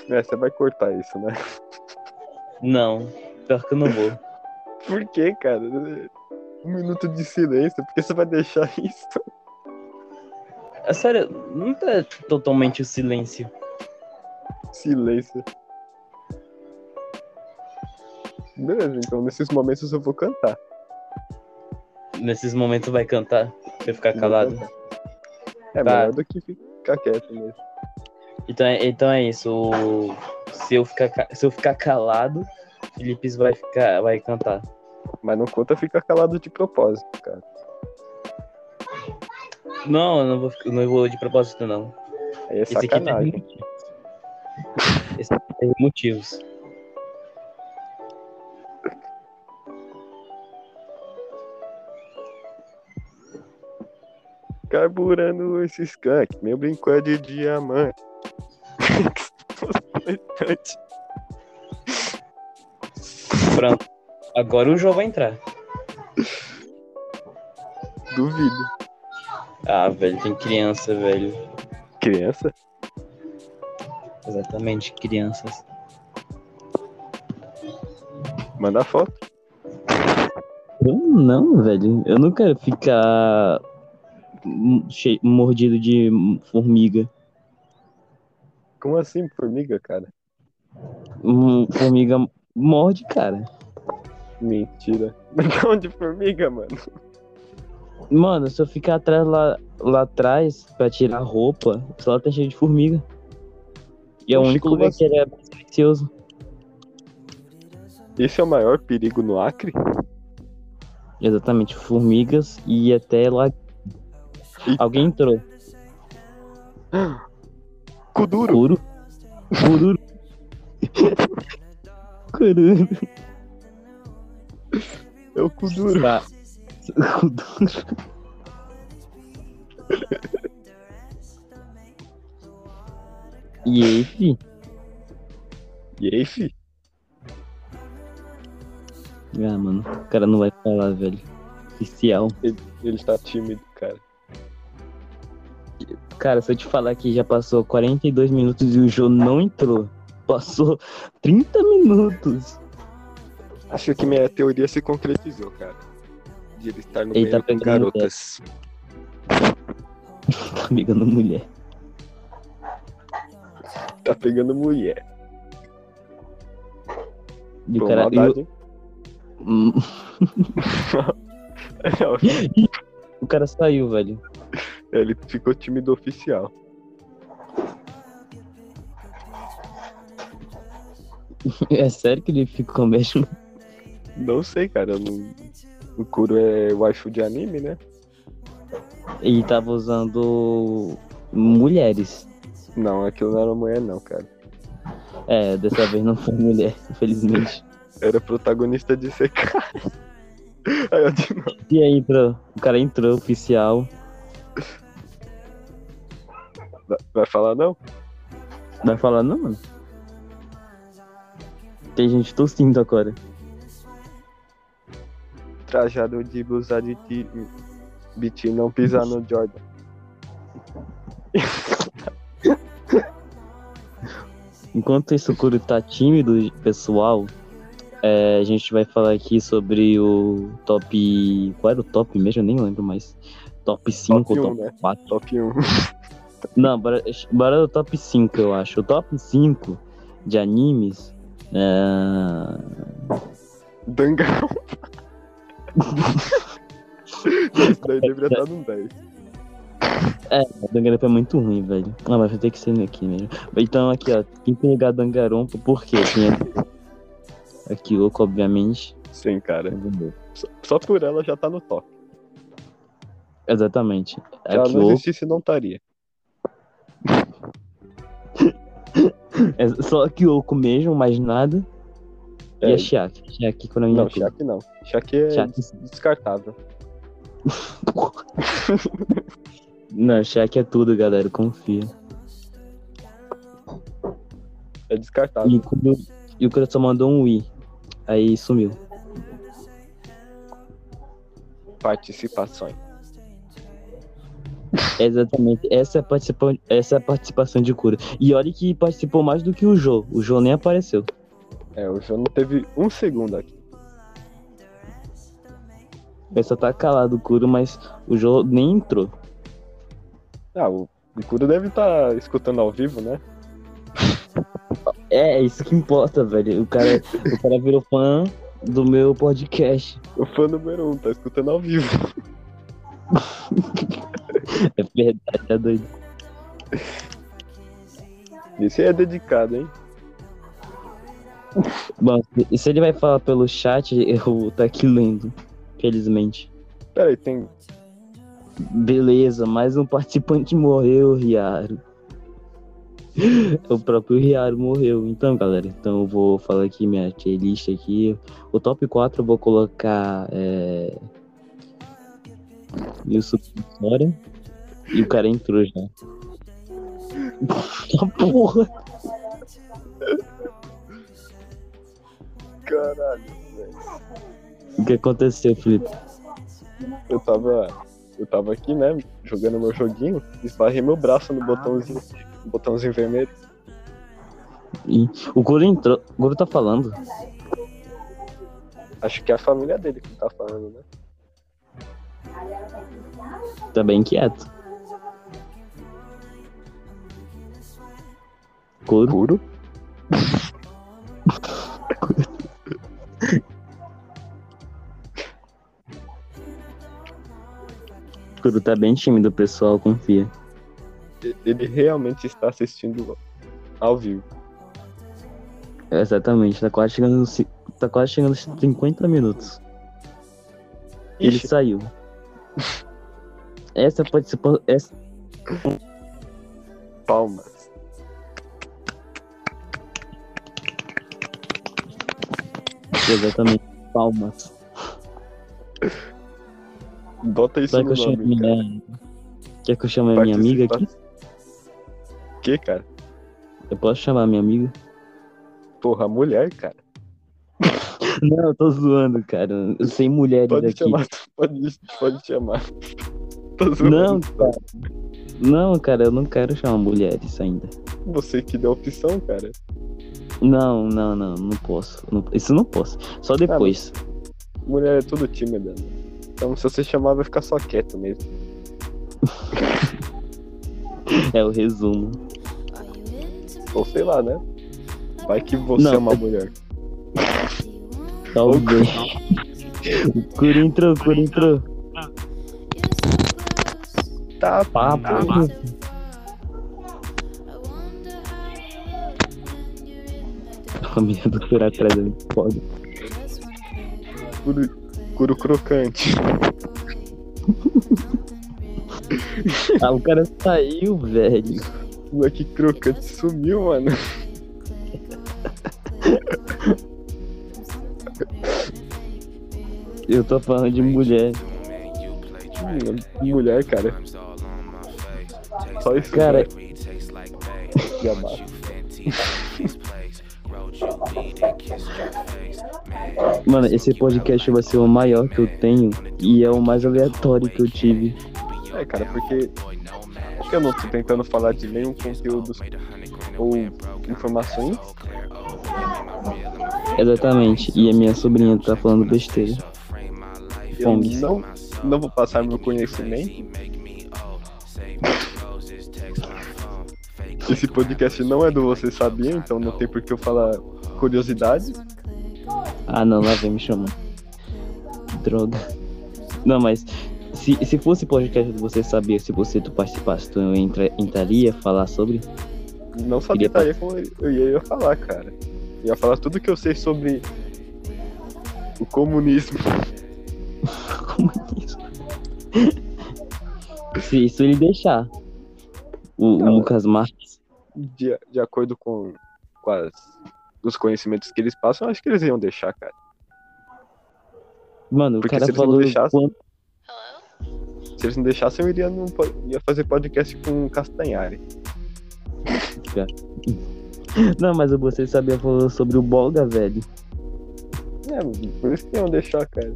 Speaker 2: É, você vai cortar isso, né?
Speaker 1: Não, pior que eu não vou.
Speaker 2: Por que, cara? Um minuto de silêncio, por que você vai deixar isso?
Speaker 1: É sério, não tá totalmente o silêncio.
Speaker 2: Silêncio. Beleza, então nesses momentos eu vou cantar.
Speaker 1: Nesses momentos vai cantar. Eu ficar calado.
Speaker 2: É
Speaker 1: Tá.
Speaker 2: melhor do que ficar quieto mesmo.
Speaker 1: Então é, então é isso. Se, eu ficar, ca- se eu ficar calado, Felipe vai, ficar, vai cantar.
Speaker 2: Mas não conta ficar calado de propósito, cara.
Speaker 1: Não, eu não vou, não vou de propósito, não.
Speaker 2: É
Speaker 1: Esse aqui tem motivos. Esse aqui tem motivos.
Speaker 2: Carburando esse skunk. Meu brinco é de diamante.
Speaker 1: Pronto. Agora o João vai entrar.
Speaker 2: Duvido.
Speaker 1: Ah, velho, tem criança, velho.
Speaker 2: Criança?
Speaker 1: Exatamente, crianças.
Speaker 2: Manda foto.
Speaker 1: Eu não, velho. Eu não quero ficar cheio- mordido de formiga.
Speaker 2: Como assim, formiga, cara?
Speaker 1: Hum, Formiga morde, cara.
Speaker 2: Mentira. Onde formiga, mano?
Speaker 1: Mano, se eu ficar atrás lá, lá atrás pra tirar roupa, só lá tá cheio de formiga. E é o único lugar que ele é silencioso.
Speaker 2: Esse é o maior perigo no Acre?
Speaker 1: Exatamente, formigas e até lá. Alguém entrou.
Speaker 2: Kuduro.
Speaker 1: Curo? Cururu. Cururu.
Speaker 2: É o Kuduro.
Speaker 1: Tá. Kuduro. E aí, fi?
Speaker 2: E aí, fi?
Speaker 1: Ah, mano, o cara não vai falar, velho. Oficial.
Speaker 2: Ele tá tímido, cara.
Speaker 1: Cara, se eu te falar que já passou 42 minutos e o jogo não entrou. Passou 30 minutos.
Speaker 2: Acho que minha teoria se concretizou, cara. De ele estar no
Speaker 1: Ele tá pegando
Speaker 2: garotas.
Speaker 1: Tá pegando mulher.
Speaker 2: Tá pegando mulher.
Speaker 1: E o cara. e
Speaker 2: hein?
Speaker 1: Hum, o cara saiu, velho.
Speaker 2: Ele ficou tímido oficial.
Speaker 1: É sério que ele ficou mesmo?
Speaker 2: Não sei, cara. não- O Kuro é waifu de anime, né?
Speaker 1: Ele tava usando mulheres.
Speaker 2: Não, aquilo não era mulher, não, cara.
Speaker 1: É, dessa vez não foi mulher, infelizmente.
Speaker 2: Era protagonista de CK. Aí eu de novo.
Speaker 1: E aí entrou. O cara entrou oficial.
Speaker 2: Vai- falar não?
Speaker 1: Vai falar não, mano? Tem gente tossindo agora.
Speaker 2: Trajado de blusa de ti... BT não pisar no Jordan.
Speaker 1: Enquanto esse Kuro tá tímido, pessoal, é, a gente vai falar aqui sobre o top. Qual era o top mesmo? Eu nem lembro mais. Top 5
Speaker 2: Top
Speaker 1: ou
Speaker 2: um,
Speaker 1: top
Speaker 2: né?
Speaker 1: 4?
Speaker 2: Top 1.
Speaker 1: Não, bora, do top 5, eu acho. O top 5 de animes. É...
Speaker 2: Dangarão. Isso daí deveria estar no 10.
Speaker 1: O Danganronpa é muito ruim, velho. Ah, mas vai ter que ser aqui mesmo. Então, aqui, ó. Quinto lugar, Danganronpa. Por quê? Tinha... Aqui, Oco, obviamente.
Speaker 2: Sim, cara. Só, só por ela já tá no top.
Speaker 1: Exatamente.
Speaker 2: Se ela não existisse, não estaria.
Speaker 1: É só que Oco mesmo, mais nada. E
Speaker 2: É.
Speaker 1: a Shaq. Shaq, quando
Speaker 2: Não, Shaq não. Shaq é
Speaker 1: Shaq.
Speaker 2: descartável.
Speaker 1: Não, Shaq é tudo, galera. Confia.
Speaker 2: É descartável.
Speaker 1: E, quando... e o cara só mandou um Wii. Aí sumiu.
Speaker 2: Participações.
Speaker 1: Exatamente. Essa é, a participa... Essa é a participação de cura. E olha que participou mais do que o Jô. O Jô nem apareceu.
Speaker 2: É, o João não teve um segundo aqui.
Speaker 1: Ele só tá calado o Kuro, mas o Jô nem entrou.
Speaker 2: Ah, o Kuro deve estar escutando ao vivo, né?
Speaker 1: É, é isso que importa, velho. O cara, o cara virou fã do meu podcast.
Speaker 2: O fã número um, tá escutando ao vivo.
Speaker 1: É verdade, é doido.
Speaker 2: Esse aí é dedicado, hein?
Speaker 1: Bom, e se ele vai falar pelo chat, eu tô aqui lendo. Felizmente.
Speaker 2: Pera aí, tem.
Speaker 1: Beleza, mais um participante morreu, Riaro. O próprio Riaro morreu. Então, galera, então eu vou falar aqui minha tier list aqui. O top 4 eu vou colocar é... Yusuke Sora. E o cara entrou já. Ah, Porra!
Speaker 2: Caralho, velho.
Speaker 1: O que aconteceu, Felipe?
Speaker 2: Eu tava. Eu tava aqui, né? Jogando meu joguinho, esbarrei meu braço no botãozinho. No botãozinho vermelho.
Speaker 1: Ih, O Goro entrou. O Goro tá falando.
Speaker 2: Acho que é a família dele que tá falando, né?
Speaker 1: Tá bem quieto. Goro.
Speaker 2: Puro.
Speaker 1: Goro tá bem tímido, pessoal, confia.
Speaker 2: Ele realmente está assistindo ao vivo.
Speaker 1: Exatamente, tá quase chegando nos, tá quase chegando aos 50 minutos. Ele
Speaker 2: Ixi,
Speaker 1: saiu. Essa participou. Essa...
Speaker 2: palmas.
Speaker 1: Exatamente. Palmas.
Speaker 2: Bota isso
Speaker 1: Quer
Speaker 2: no
Speaker 1: que eu
Speaker 2: nome,
Speaker 1: minha. Quer que eu chame a minha amiga aqui?
Speaker 2: Que, cara?
Speaker 1: Eu posso chamar minha amiga?
Speaker 2: Porra, mulher, cara.
Speaker 1: Não, eu tô zoando, cara. Sem mulheres
Speaker 2: Pode
Speaker 1: aqui.
Speaker 2: chamar, pode, pode chamar. Tô zoando.
Speaker 1: Não, cara. Não, cara, eu não quero chamar mulheres ainda.
Speaker 2: Você que deu a opção, cara.
Speaker 1: Não, não, não, não posso. Não- isso não posso. Só depois.
Speaker 2: Mulher é tudo tímida. né? Então, se você chamar, vai ficar só quieto mesmo.
Speaker 1: É o resumo.
Speaker 2: Ou sei lá, né? Vai que você
Speaker 1: Não,
Speaker 2: é uma
Speaker 1: eu-
Speaker 2: mulher.
Speaker 1: Talvez. O Curi entrou, Curi entrou.
Speaker 2: Tá,
Speaker 1: Papo.
Speaker 2: tá.
Speaker 1: A minha do Curi atrás minha foda.
Speaker 2: Curo, curo crocante.
Speaker 1: Ah, o cara saiu, velho.
Speaker 2: O moleque crocante sumiu, mano.
Speaker 1: Eu tô falando de mulher.
Speaker 2: Mulher, cara. Só isso.
Speaker 1: Cara,
Speaker 2: né?
Speaker 1: mano, esse podcast vai ser o maior que eu tenho e é o mais aleatório que eu tive.
Speaker 2: É, cara, porque. Eu não tô tentando falar de nenhum conteúdo ou informações.
Speaker 1: Exatamente. E a minha sobrinha tá falando besteira.
Speaker 2: Eu não, não vou passar meu conhecimento. Esse podcast não é do Você Sabia, então não tem por que eu falar curiosidade.
Speaker 1: Ah, não, lá vem me chamando. Droga. Não, mas se, se fosse podcast você sabia, se você tu participasse, tu entra, entraria falar sobre?
Speaker 2: Não sabia
Speaker 1: Queria
Speaker 2: como eu ia, eu ia falar, cara. Eu ia falar tudo que eu sei sobre o comunismo.
Speaker 1: Como isso? se isso ele deixar. O, o
Speaker 2: Não.
Speaker 1: Lucas Marques.
Speaker 2: De, de acordo com, com as- os conhecimentos que eles passam, eu acho que eles iam deixar, cara.
Speaker 1: Mano, o
Speaker 2: Porque
Speaker 1: cara
Speaker 2: se eles não
Speaker 1: falou.
Speaker 2: deixassem-
Speaker 1: quanto-
Speaker 2: Se eles não deixassem, eu iria, num po- ia fazer podcast com o Castanhari.
Speaker 1: Não, mas o você sabia falou sobre o Bolga, velho.
Speaker 2: É, por isso que iam deixar, cara.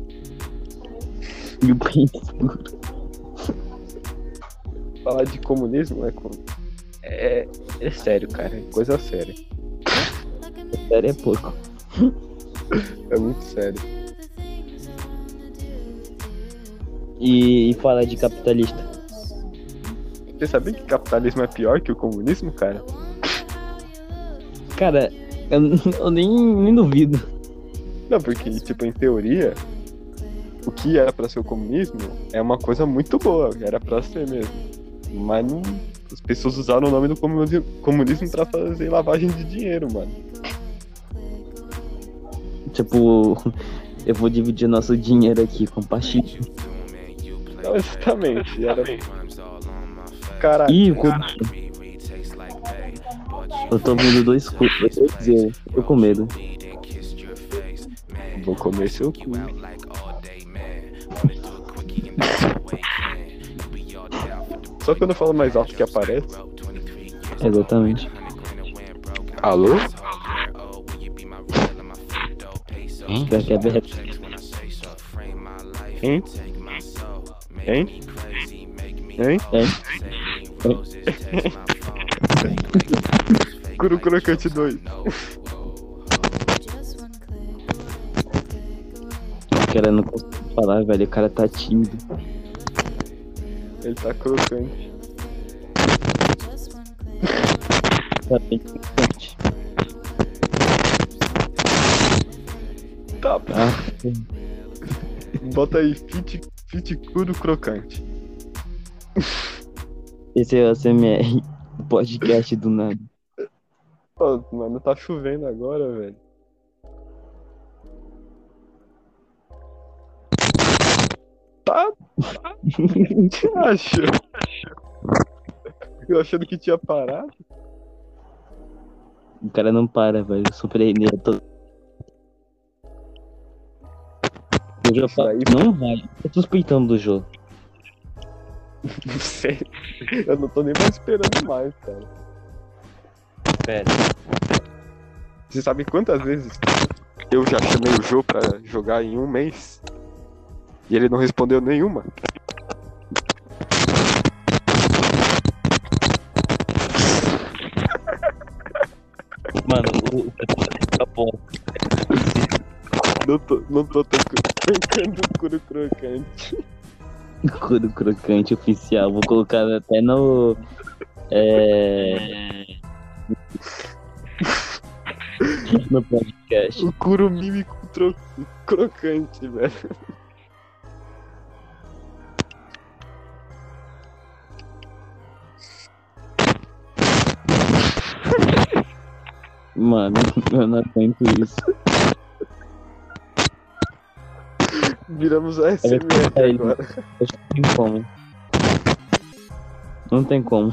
Speaker 1: E o Pinto escuro.
Speaker 2: Falar de comunismo é, é, é sério, cara. É coisa séria.
Speaker 1: Sério é pouco.
Speaker 2: É muito sério.
Speaker 1: E, e fala de capitalista.
Speaker 2: Você sabia que capitalismo é pior que o comunismo, cara?
Speaker 1: Cara, eu, eu nem, nem duvido.
Speaker 2: Não, porque, tipo, em teoria, o que era pra ser o comunismo é uma coisa muito boa, era pra ser mesmo. Mas não, as pessoas usaram o nome do comuni- comunismo pra fazer lavagem de dinheiro, mano.
Speaker 1: Tipo, eu vou dividir nosso dinheiro aqui, compartilha.
Speaker 2: Não, exatamente. Era... Caralho.
Speaker 1: Ih, Kobe. Eu tô vendo dois cu. Eu tô com medo.
Speaker 2: Vou comer seu cu. Só quando eu falo mais alto que aparece.
Speaker 1: Exatamente.
Speaker 2: Alô?
Speaker 1: Que é verdade.
Speaker 2: Hein? Hein? Hein?
Speaker 1: Hein?
Speaker 2: Curu Crocante 2.
Speaker 1: O cara não consegue falar, velho. O cara tá tímido.
Speaker 2: Ele tá crocante.
Speaker 1: Tá.
Speaker 2: Tá,
Speaker 1: Ah,
Speaker 2: bota aí, fit, fit curo crocante.
Speaker 1: esse é o CMR. o Podcast do nada.
Speaker 2: Pô, mano, tá chovendo agora, velho. Tá? Que acha? Eu achando que tinha parado.
Speaker 1: O cara não para, velho. Eu surpreendei a todo. Jogo
Speaker 2: Isso
Speaker 1: fala,
Speaker 2: aí-
Speaker 1: não vai. Tô suspeitando do jogo.
Speaker 2: Sei. Eu não tô nem mais esperando mais, cara.
Speaker 1: Pera.
Speaker 2: Você sabe quantas vezes eu já chamei o Jô pra jogar em um mês. E ele não respondeu nenhuma.
Speaker 1: Mano, o, o tá bom.
Speaker 2: Não tô, não tô tancando couro crocante.
Speaker 1: Couro crocante oficial. Vou colocar até no. É. no podcast.
Speaker 2: O couro mímico tro- crocante, velho.
Speaker 1: Mano, eu não aguento isso.
Speaker 2: Viramos a SMR
Speaker 1: É,
Speaker 2: agora.
Speaker 1: Acho que não tem como. Não tem como.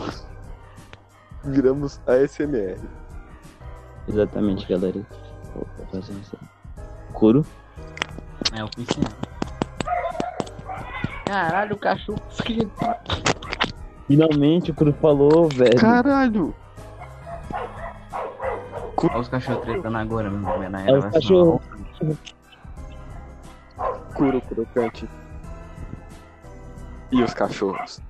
Speaker 2: Viramos a SMR.
Speaker 1: Exatamente, galera. Vou fazer isso. Couro?
Speaker 3: É oficial. Caralho, o cachorro.
Speaker 1: Finalmente o Couro falou, velho.
Speaker 2: Caralho!
Speaker 3: Olha os cachorros tretando agora, mano. Na
Speaker 1: É os cachorros.
Speaker 2: Couro crocante. E os cachorros?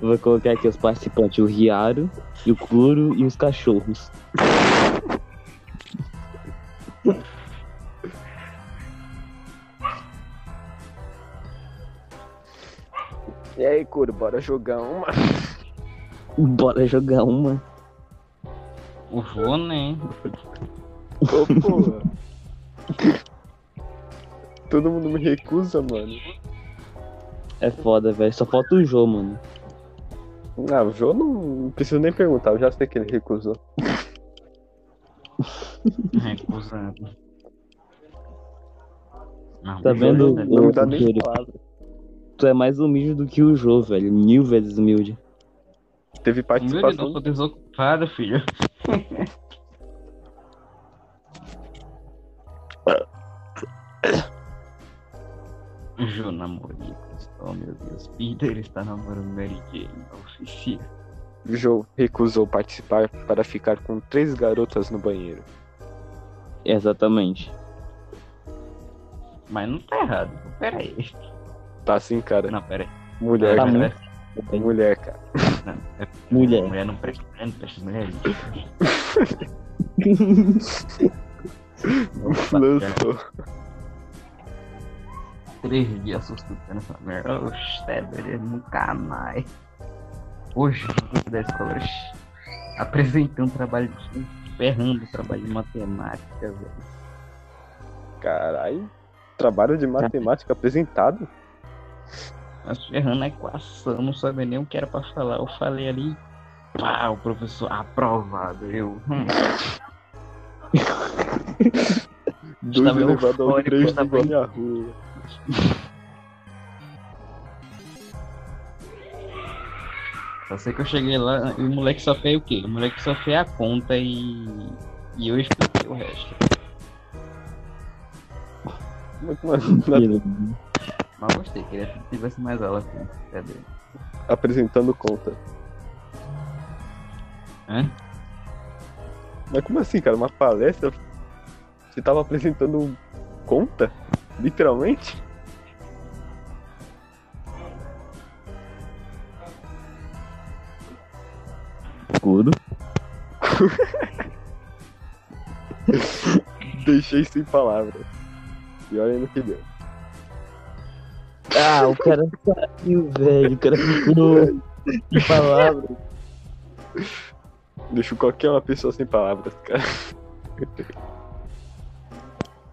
Speaker 1: Vou colocar aqui os participantes: o Riaro, e o Couro e os cachorros.
Speaker 2: E aí, Couro, bora jogar uma?
Speaker 1: Bora jogar uma.
Speaker 3: O vô, né?
Speaker 2: Ô, porra. Todo mundo me recusa, mano.
Speaker 1: É foda, velho. Só falta o Jô, mano.
Speaker 2: Ah, o João não, não preciso nem perguntar, eu já sei que ele recusou.
Speaker 3: Recusando. Não,
Speaker 1: Tá vendo?
Speaker 3: não é-
Speaker 2: Não me dá nem palavra.
Speaker 1: Tu é mais humilde do que o Jô, velho. Mil vezes humilde.
Speaker 2: Teve participação.
Speaker 3: eu tô desocupado, filho. Jô namoricos. Oh meu Deus. Peter está namorando Mary Jane. Oficial.
Speaker 2: O João recusou participar para ficar com três garotas no banheiro.
Speaker 1: Exatamente.
Speaker 3: Mas não tá errado. Pera aí.
Speaker 2: Tá assim, cara.
Speaker 3: Não, pera aí.
Speaker 2: Mulher,
Speaker 1: Tá
Speaker 3: aí.
Speaker 1: muito-
Speaker 2: mulher, cara.
Speaker 3: Não, é-
Speaker 1: Mulher.
Speaker 3: Mulher não presta, não presta, mulher.
Speaker 2: Lançou.
Speaker 3: Três dias sustentando essa merda. Oxe, é beleza, nunca mais. Hoje, da escola, oxe, apresentei um trabalho de ferrando trabalho de matemática, velho.
Speaker 2: Caralho. Trabalho de matemática apresentado?
Speaker 3: Mas ferrando a equação, não sabia nem o que era pra falar. Eu falei ali, pá, o professor aprovado. Eu, hum,
Speaker 2: Dois
Speaker 3: Estava
Speaker 2: elevado ao três do
Speaker 3: estava-
Speaker 2: Vale a Rua.
Speaker 3: Só sei que eu cheguei lá e o moleque só fez o quê? O moleque só fez a conta e. E eu expliquei o resto.
Speaker 2: Mas,
Speaker 3: gostei, queria que tivesse mais aula assim. Cadê?
Speaker 2: apresentando conta.
Speaker 3: Hã?
Speaker 2: Mas como assim, cara? Uma palestra? Você tava apresentando conta? Literalmente?
Speaker 1: Couro.
Speaker 2: Deixei sem palavras. E olha no que deu.
Speaker 1: Ah, o cara saiu, velho. O cara ficou sem palavras.
Speaker 2: Deixo qualquer uma pessoa sem palavras, cara.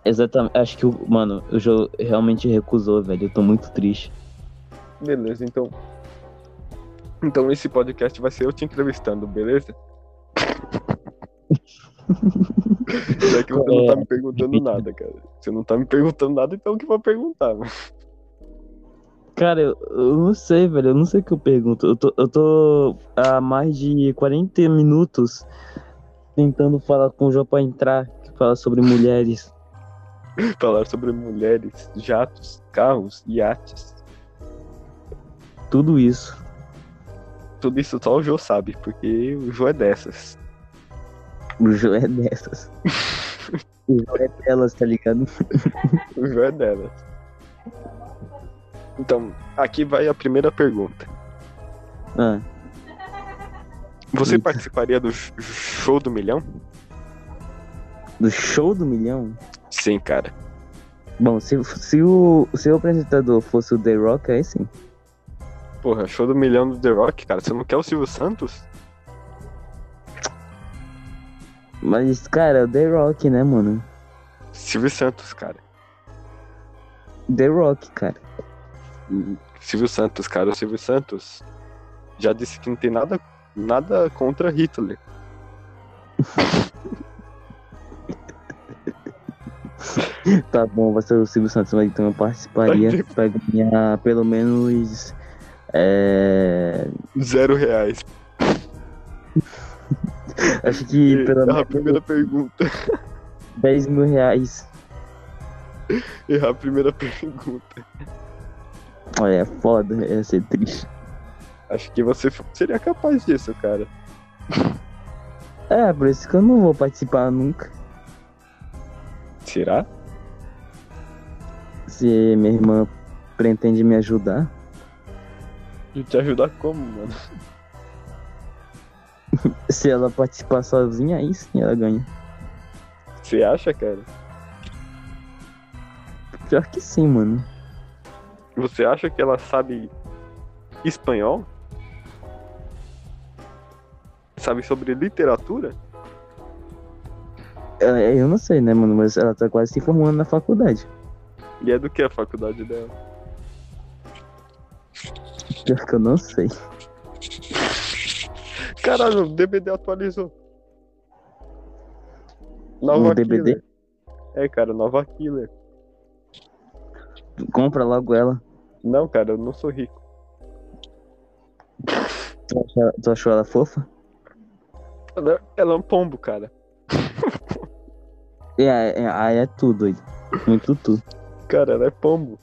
Speaker 1: Exatamente. Acho que o. Mano, o Jô realmente recusou, velho. Eu tô muito triste.
Speaker 2: Beleza, então. Então esse podcast vai ser eu te entrevistando, beleza? Já que você não tá me perguntando nada, cara. Você não tá me perguntando nada, então o que vou perguntar? mano?
Speaker 1: Cara, eu, eu não sei, velho. Eu não sei o que eu pergunto. Eu tô, eu tô há mais de 40 minutos tentando falar com o Jô pra entrar, que fala sobre mulheres.
Speaker 2: Falar sobre mulheres, jatos, carros, iates.
Speaker 1: Tudo isso.
Speaker 2: Tudo isso só o Jô sabe, porque o Jô é dessas.
Speaker 1: O Jô é dessas. O jogo é delas, tá ligado?
Speaker 2: O jogo é delas. Então, aqui vai a primeira pergunta.
Speaker 1: Ah,
Speaker 2: Você
Speaker 1: Eita.
Speaker 2: participaria do sh- show do milhão?
Speaker 1: do show do milhão?
Speaker 2: Sim, cara.
Speaker 1: Bom, se, se, o, se o apresentador fosse o The Rock, aí sim.
Speaker 2: Porra, show do milhão do The Rock, cara. Você não quer o Silvio Santos?
Speaker 1: Mas, cara, o The Rock, né, mano?
Speaker 2: Silvio Santos, cara.
Speaker 1: The Rock, cara.
Speaker 2: Silvio Santos, cara. O Silvio Santos já disse que não tem nada, nada contra Hitler.
Speaker 1: Tá bom, vai ser o Silvio Santos, mas então eu participaria pra ganhar pelo menos. É.
Speaker 2: Zero reais.
Speaker 1: Acho que pelo
Speaker 2: Errar a
Speaker 1: menos
Speaker 2: primeira pergunta.
Speaker 1: 10 mil reais.
Speaker 2: Errar a primeira pergunta.
Speaker 1: Olha, é foda, ia ser triste.
Speaker 2: Acho que você seria capaz disso, cara.
Speaker 1: É, por isso que eu não vou participar nunca.
Speaker 2: Será?
Speaker 1: Se minha irmã pretende me ajudar.
Speaker 2: E te ajudar como, mano?
Speaker 1: Se ela participar sozinha, aí sim ela ganha.
Speaker 2: Você acha, cara?
Speaker 1: Pior que sim, mano.
Speaker 2: Você acha que ela sabe espanhol? Sabe sobre literatura?
Speaker 1: É, Eu não sei, né, mano? Mas ela tá quase se formando na faculdade.
Speaker 2: E é do que a faculdade dela?
Speaker 1: Pior que eu não sei.
Speaker 2: Caralho, o DBD atualizou. Nova
Speaker 1: O DBD?
Speaker 2: Killer. É, cara, nova Killer.
Speaker 1: Compra logo ela.
Speaker 2: Não, cara, eu não sou rico.
Speaker 1: Tu achou, tu achou ela fofa?
Speaker 2: Ela, ela é um pombo, cara.
Speaker 1: É, é, aí é tudo, doido. Muito tudo.
Speaker 2: Cara, ela é pombo.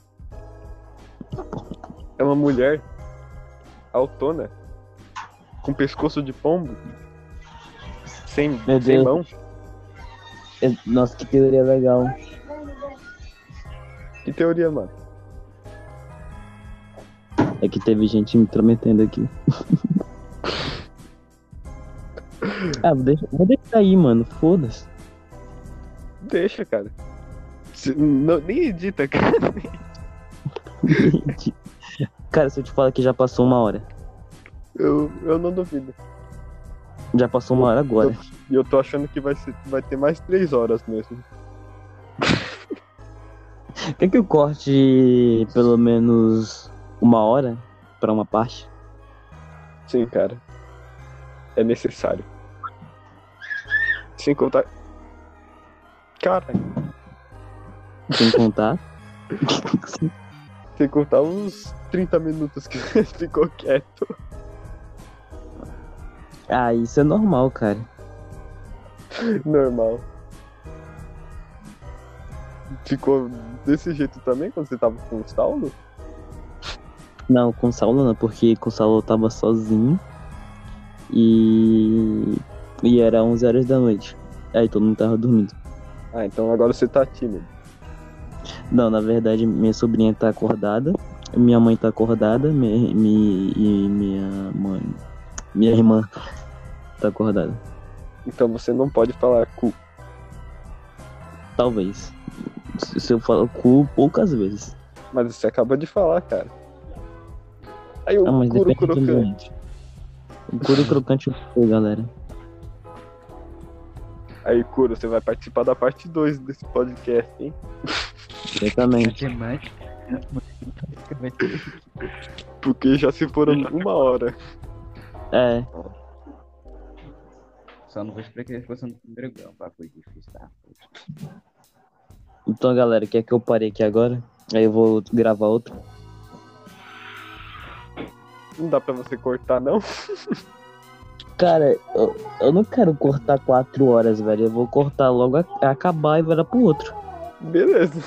Speaker 2: É uma mulher autona, com pescoço de pombo, sem,
Speaker 1: Meu
Speaker 2: sem
Speaker 1: Deus.
Speaker 2: mão.
Speaker 1: É- Nossa, que teoria legal.
Speaker 2: Que teoria, mano?
Speaker 1: É que teve gente me intrometendo aqui. ah, vou deixar, vou deixar aí, mano. Foda-se.
Speaker 2: Deixa, cara. Não- nem edita, cara.
Speaker 1: Cara, se eu te falar que já passou uma hora.
Speaker 2: Eu, eu não duvido.
Speaker 1: Já passou uma hora agora.
Speaker 2: E eu tô achando que vai, ser, vai ter mais três horas mesmo.
Speaker 1: Quer que eu corte pelo menos uma hora pra uma parte?
Speaker 2: Sim, cara. É necessário. Sem contar. Cara,
Speaker 1: Sem contar.
Speaker 2: sem contar uns 30 minutos que ficou quieto.
Speaker 1: ah, isso é normal, cara.
Speaker 2: Normal. Ficou desse jeito também quando você tava com o Saulo?
Speaker 1: Não, com o Saulo não, porque com o Saulo eu tava sozinho. E. E era 11 horas da noite. Aí todo mundo tava dormindo.
Speaker 2: Ah, então agora você tá tímido.
Speaker 1: Não, na verdade, minha sobrinha tá acordada, minha mãe tá acordada, minha, mi- e minha mãe. Minha irmã tá acordada.
Speaker 2: Então você não pode falar cu.
Speaker 1: Talvez. Se eu falo cu poucas vezes.
Speaker 2: Mas você acaba de falar, cara. Aí o
Speaker 1: Ah, mas
Speaker 2: curo crocante.
Speaker 1: O couro crocante foi, galera.
Speaker 2: Aí, Curo, você vai participar da parte 2 desse podcast, hein?
Speaker 3: Vai ter.
Speaker 2: Porque já se foram uma hora.
Speaker 1: É,
Speaker 3: Só não vou esperar que ele fosse no primeiro grau, pá, foi difícil, tá?
Speaker 1: então galera, quer que eu pare aqui agora? Aí eu vou gravar outro.
Speaker 2: Não dá pra você cortar, não?
Speaker 1: Cara, eu, eu não quero cortar quatro horas, velho. Eu vou cortar logo, a- acabar e vai dar pro outro.
Speaker 2: Beleza.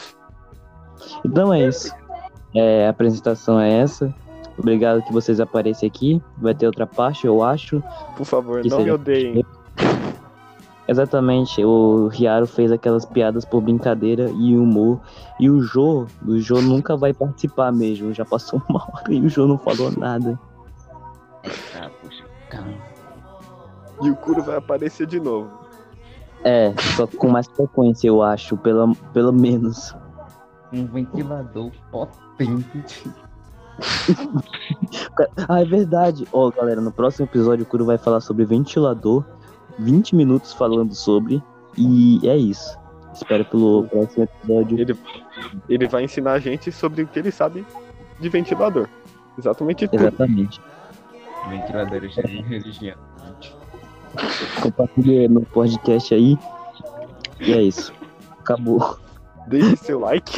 Speaker 1: Então é isso. É, a apresentação é essa. Obrigado que vocês aparecem aqui. Vai ter outra parte, eu acho.
Speaker 2: Por favor,
Speaker 1: Que
Speaker 2: não me odeiem.
Speaker 1: Exatamente, o Riaro fez aquelas piadas por brincadeira e humor. E o Jô, o Jô nunca vai participar mesmo. Já passou uma hora e o Jô não falou nada.
Speaker 3: Ah, poxa, calma.
Speaker 2: E o Kuro vai aparecer de novo.
Speaker 1: É, só com mais frequência, eu acho, pelo, pelo menos.
Speaker 3: Um ventilador potente.
Speaker 1: Ah, é verdade. Ó, galera, no próximo episódio o Kuro vai falar sobre ventilador. 20 minutos falando sobre. E é isso. Espero pelo próximo episódio.
Speaker 2: Ele, ele vai ensinar a gente sobre o que ele sabe de ventilador. Exatamente tudo.
Speaker 1: Exatamente.
Speaker 3: Ventiladores de religião.
Speaker 1: Compartilhe no podcast aí. E é isso. Acabou.
Speaker 2: Deixe seu like.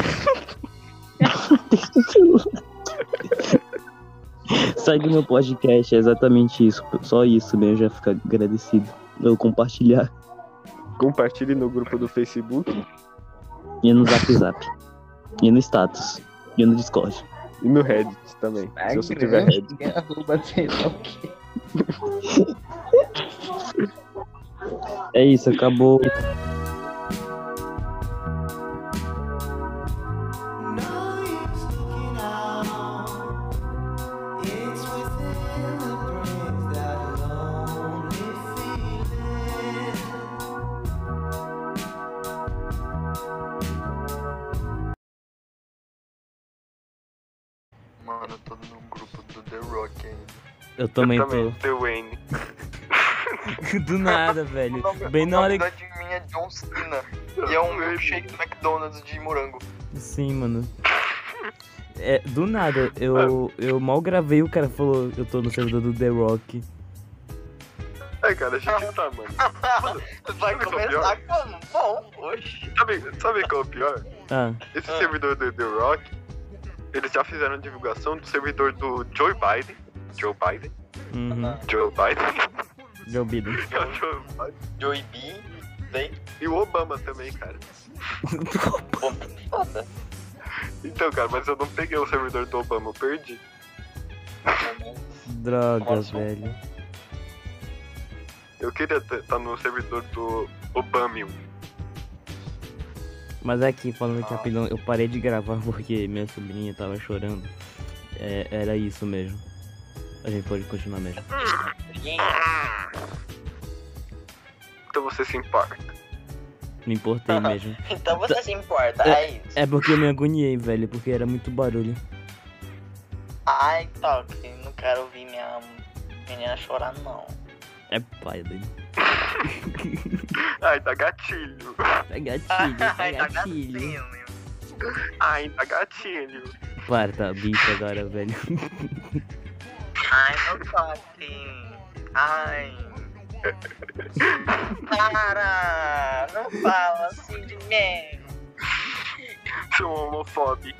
Speaker 1: Segue meu podcast, é exatamente isso. Só isso mesmo, já fica agradecido. Eu compartilhar
Speaker 2: Compartilhe no grupo do Facebook
Speaker 1: e no Zap Zap. E no status. E no Discord.
Speaker 2: e no Reddit também. Se você tiver Reddit.
Speaker 3: Arroba sei lá o quê.
Speaker 1: É isso, acabou.
Speaker 4: Mano, eu tô no grupo do The Rock ainda.
Speaker 1: Eu também
Speaker 2: Eu também, The Wayne.
Speaker 1: Do nada, velho.
Speaker 4: Nome-
Speaker 1: Bem na hora
Speaker 4: do admin é John Cena. E é um milkshake do McDonald's de morango.
Speaker 1: Sim, mano. É, do nada, eu, eu mal gravei, o cara falou, eu tô no servidor do The Rock.
Speaker 2: É, cara, a gente tá, mano.
Speaker 4: Vai
Speaker 2: que é
Speaker 4: começar como? Bom, oxe.
Speaker 2: Sabe, sabe qual é o pior?
Speaker 1: Ah,
Speaker 2: Esse
Speaker 4: Ah.
Speaker 2: servidor do The Rock, eles já fizeram divulgação do servidor do Joe Biden. Joe Biden?
Speaker 1: uhum.
Speaker 2: Joe Biden.
Speaker 1: Joe Biden.
Speaker 2: É o Joe Biden.
Speaker 4: Joey B. Vem.
Speaker 2: E o Obama também, cara.
Speaker 4: Foda.
Speaker 2: Então, cara, mas eu não peguei o servidor do Obama, eu perdi.
Speaker 1: Droga,
Speaker 4: Nossa.
Speaker 1: velho.
Speaker 2: Eu queria estar no servidor do Obama.
Speaker 1: Mas aqui, falando aqui rapidão, eu parei de gravar porque minha sobrinha tava chorando. É, era isso mesmo. A gente pode continuar mesmo.
Speaker 2: Então você se importa.
Speaker 1: Me importei mesmo.
Speaker 4: Então você se importa,
Speaker 1: É-
Speaker 4: é isso.
Speaker 1: É porque eu me agoniei, velho, porque era muito barulho.
Speaker 4: Ai, toque. Não quero ouvir minha menina chorar, não.
Speaker 1: É pai dele.
Speaker 2: Ai, tá gatilho.
Speaker 1: É gatilho,
Speaker 4: Ai,
Speaker 1: é
Speaker 4: tá
Speaker 1: gatilho.
Speaker 4: gatinho.
Speaker 2: Ai, tá gatilho.
Speaker 1: Para, tá bicho agora, velho.
Speaker 4: Ai, não toque. Ai. Para! Não fala assim de mim.
Speaker 2: Seu homofóbico.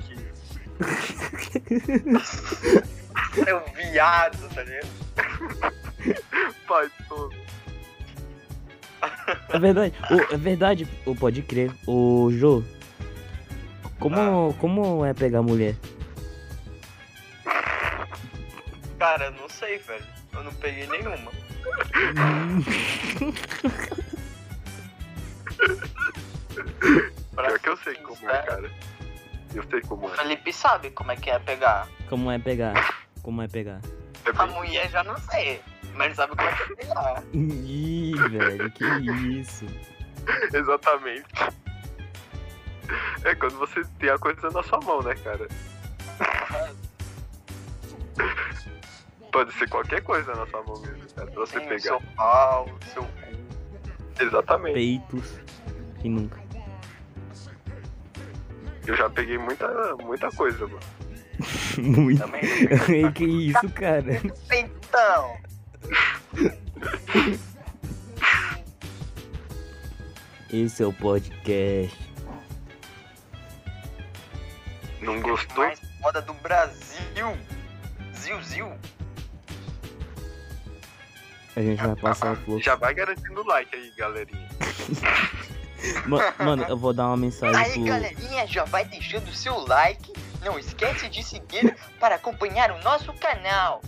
Speaker 4: Seu viado, tá ligado?
Speaker 2: Pai todo.
Speaker 1: É verdade, o, é verdade, o pode crer. O Jô, como, como é pegar mulher?
Speaker 4: Cara, eu não sei, velho. Eu não peguei nenhuma.
Speaker 2: Pior que eu sei como é, cara. Eu sei
Speaker 4: O
Speaker 2: como é.
Speaker 4: Felipe sabe como é que é pegar.
Speaker 1: Como é pegar? Como é pegar?
Speaker 2: É
Speaker 4: A
Speaker 2: bem-
Speaker 4: mulher já não sei. Mas ele sabe como é que é pegar.
Speaker 1: Ih, velho, que isso.
Speaker 2: Exatamente. É quando você tem a coisa na sua mão, né, cara? Pode ser qualquer coisa na sua mão mesmo, cara. Pra você
Speaker 4: Tem o
Speaker 2: pegar.
Speaker 4: seu pau, o seu cu.
Speaker 2: Exatamente.
Speaker 1: Peitos. E nunca.
Speaker 2: Eu já peguei muita, muita coisa, mano.
Speaker 1: Muito.
Speaker 4: Também.
Speaker 1: que isso, cara?
Speaker 4: Então.
Speaker 1: Esse é o podcast.
Speaker 2: Não gostou?
Speaker 4: Mais foda do Brasil. Zil, zil.
Speaker 1: A gente vai passar o fluxo.
Speaker 2: Já vai garantindo like aí, galerinha.
Speaker 1: Ma- Mano, eu vou dar uma mensagem
Speaker 4: Aí,
Speaker 1: pro.
Speaker 4: galerinha, já vai deixando o seu like. Não esquece de seguir para acompanhar o nosso canal.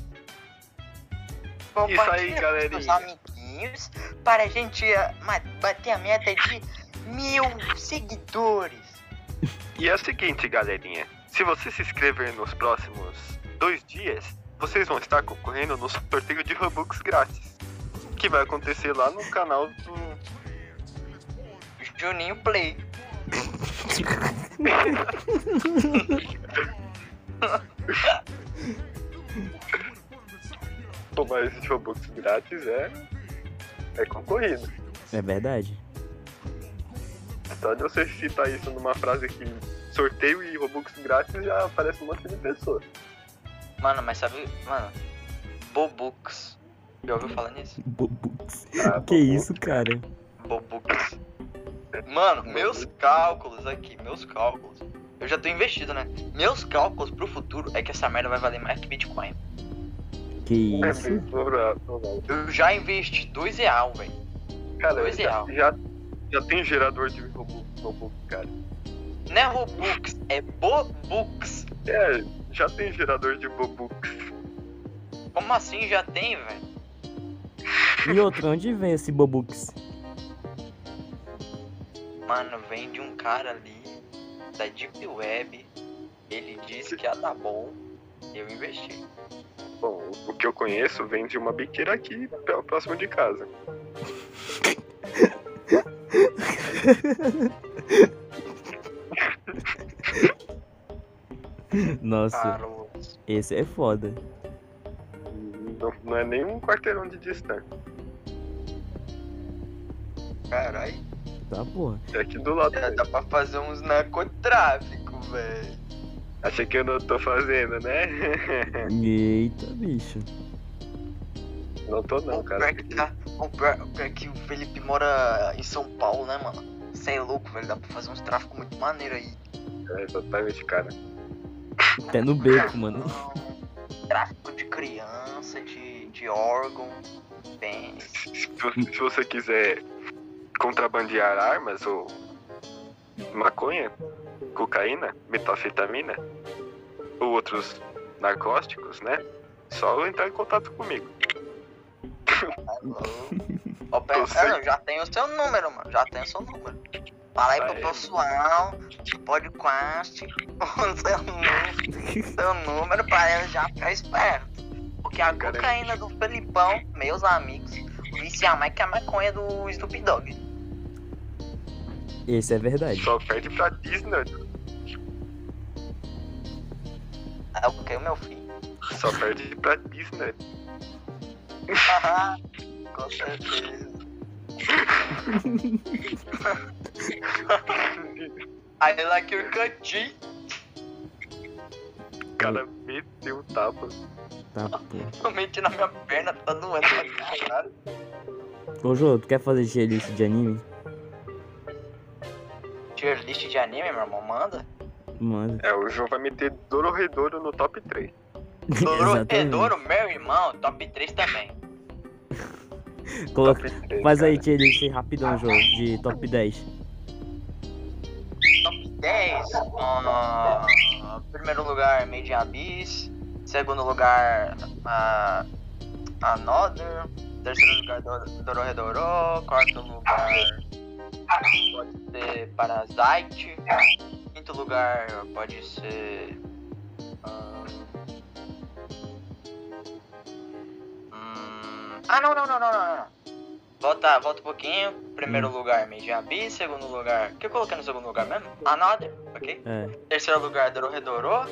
Speaker 2: Isso aí, galerinha.
Speaker 4: seus amiguinhos. para a gente ah, bater a meta de mil seguidores.
Speaker 2: E é o seguinte, galerinha. Se você se inscrever nos próximos dois dias, vocês vão estar concorrendo no sorteio de Robux grátis. Que vai acontecer lá no canal do.
Speaker 4: Juninho Play.
Speaker 2: Tomar esses Robux grátis é. É concorrido.
Speaker 1: É verdade.
Speaker 2: Só de você citar isso numa frase que sorteio e Robux grátis já aparece um monte de pessoas.
Speaker 4: Mano, mas sabe, mano, Bobux. Já ouviu falar nisso?
Speaker 1: Bobux.
Speaker 2: Ah,
Speaker 1: Que
Speaker 2: bom,
Speaker 1: isso, cara?
Speaker 4: Bobux. Mano, meus cálculos aqui, meus cálculos. Eu já tô investido, né? Meus cálculos pro futuro é que essa merda vai valer mais que Bitcoin.
Speaker 1: Que
Speaker 2: É
Speaker 1: isso?
Speaker 4: Eu já investi dois real, velho.
Speaker 2: Cara,
Speaker 4: Dois
Speaker 2: já,
Speaker 4: real.
Speaker 2: já, já tem gerador de Robux, Robux, cara.
Speaker 4: Não é Robux, é Bobux.
Speaker 2: É, já tem gerador de Bobux.
Speaker 4: Como assim já tem, velho?
Speaker 1: E outro, onde vem esse Bobux?
Speaker 4: Mano, vem de um cara ali da Deep Web. Ele disse que ia dar bom. Eu investi.
Speaker 2: Bom, o que eu conheço vem de uma biqueira aqui, próximo de casa.
Speaker 1: Nossa,
Speaker 4: Carlos.
Speaker 1: esse é foda.
Speaker 2: Não, não é nem um quarteirão de distância.
Speaker 4: Caralho.
Speaker 1: Tá, porra.
Speaker 2: É aqui do lado.
Speaker 4: Já dá pra fazer uns narcotráfico, velho.
Speaker 2: Achei que eu não tô fazendo, né?
Speaker 1: Eita, bicho.
Speaker 2: não tô não,
Speaker 4: O
Speaker 2: cara.
Speaker 4: pior que tá- o pior, o pior que o Felipe mora em São Paulo, né, mano? Você é louco, velho. Dá pra fazer uns tráficos muito maneiro aí.
Speaker 2: É, exatamente, cara.
Speaker 1: Até no beco, mano.
Speaker 4: Tráfico de criança, de, de órgão, pênis.
Speaker 2: Se, se você quiser contrabandear armas ou maconha, cocaína, metanfetamina ou outros narcóticos, né? Só entrar em contato comigo.
Speaker 4: Ó, pera,
Speaker 2: Eu sei.
Speaker 4: ah, não, já tem o seu número, mano. Já tem o seu número. Fala aí pro pessoal do podcast o seu número, seu número pra ele já ficar esperto. Porque a
Speaker 2: Cara,
Speaker 4: cocaína do Felipão, meus amigos, vicia mais que a maconha do Snoop Dogg.
Speaker 1: Esse é verdade.
Speaker 2: Só perde pra Disney.
Speaker 4: É o que, meu filho?
Speaker 2: Só perde pra Disney.
Speaker 4: Com certeza. I like your cutty.
Speaker 2: O cara meteu o tapa.
Speaker 1: Tá.
Speaker 4: Somente na minha perna, tá doendo pra caralho.
Speaker 1: Ô, Jô, tu quer fazer tier list de anime?
Speaker 4: Tier list de anime, meu irmão, manda.
Speaker 1: Manda.
Speaker 2: É, o João vai meter Dororedoro no top 3.
Speaker 4: Dororedoro, meu irmão, top 3 também.
Speaker 1: Coloca...
Speaker 2: Top 3
Speaker 1: Faz aí tier list rapidão, Jô, de top 10.
Speaker 4: Top 10. ah, primeiro lugar, Made in Abyss. Segundo lugar, ah, Another. Terceiro lugar, Dor- Dororedoro. Quarto lugar, pode ser Parasite. Quinto lugar, pode ser. ah, Ah, não, não, não, não, não. não. Volta, volta um pouquinho. Primeiro lugar, Made in Abyss. Segundo lugar. O que eu coloquei no segundo lugar mesmo? Another, ok?
Speaker 1: É.
Speaker 4: Terceiro lugar, Dororedoro.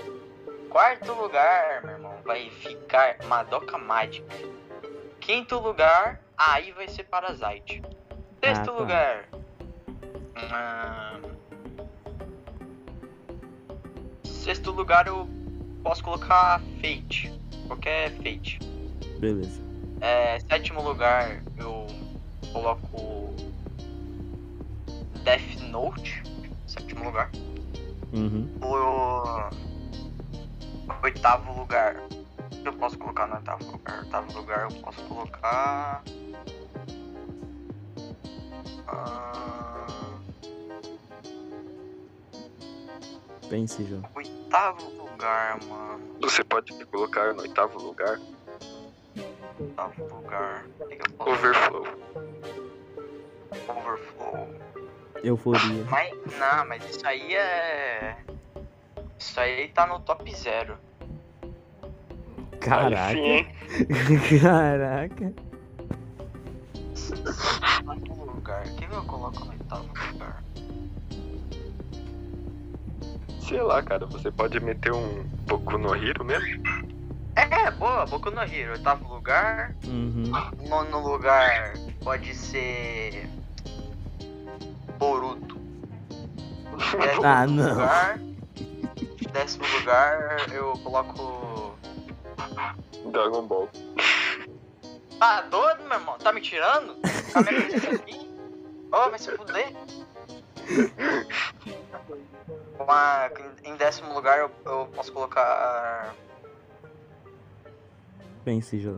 Speaker 4: Quarto lugar, meu irmão, vai ficar Madoka Magic. Quinto lugar, aí vai ser Parasite. Sexto
Speaker 1: Ah, tá.
Speaker 4: lugar. hum, Sexto lugar eu posso colocar Fate. Qualquer Fate.
Speaker 1: Beleza.
Speaker 4: É, sétimo lugar eu coloco Death Note. Sétimo lugar.
Speaker 1: Uhum.
Speaker 4: O oitavo lugar. O que eu posso colocar no oitavo lugar? Oitavo lugar eu posso colocar. Ah,
Speaker 1: Pense, Jô.
Speaker 4: oitavo lugar, mano.
Speaker 2: Você pode colocar no oitavo lugar
Speaker 4: Eu posso-
Speaker 2: Overflow.
Speaker 4: Overflow.
Speaker 1: Euforia.
Speaker 4: Mas, não, mas isso aí é. Isso aí tá no top zero.
Speaker 1: Caraca. Caraca.
Speaker 4: Oitavo lugar. O que que eu coloco no oitavo lugar?
Speaker 2: Sei lá, cara, você pode meter um Boku no Hero mesmo?
Speaker 4: É, boa, Boku no Hero. Oitavo lugar.
Speaker 1: Uhum.
Speaker 4: Nono lugar pode ser. Boruto. Décimo
Speaker 1: Ah, não.
Speaker 4: lugar. Décimo lugar eu coloco.
Speaker 2: Dragon Ball.
Speaker 4: Tá doido, meu irmão? Tá me tirando? Tá me aqui? Ô, vai se fuder. Uma- em décimo lugar eu, eu posso colocar.
Speaker 1: Pense, Jô.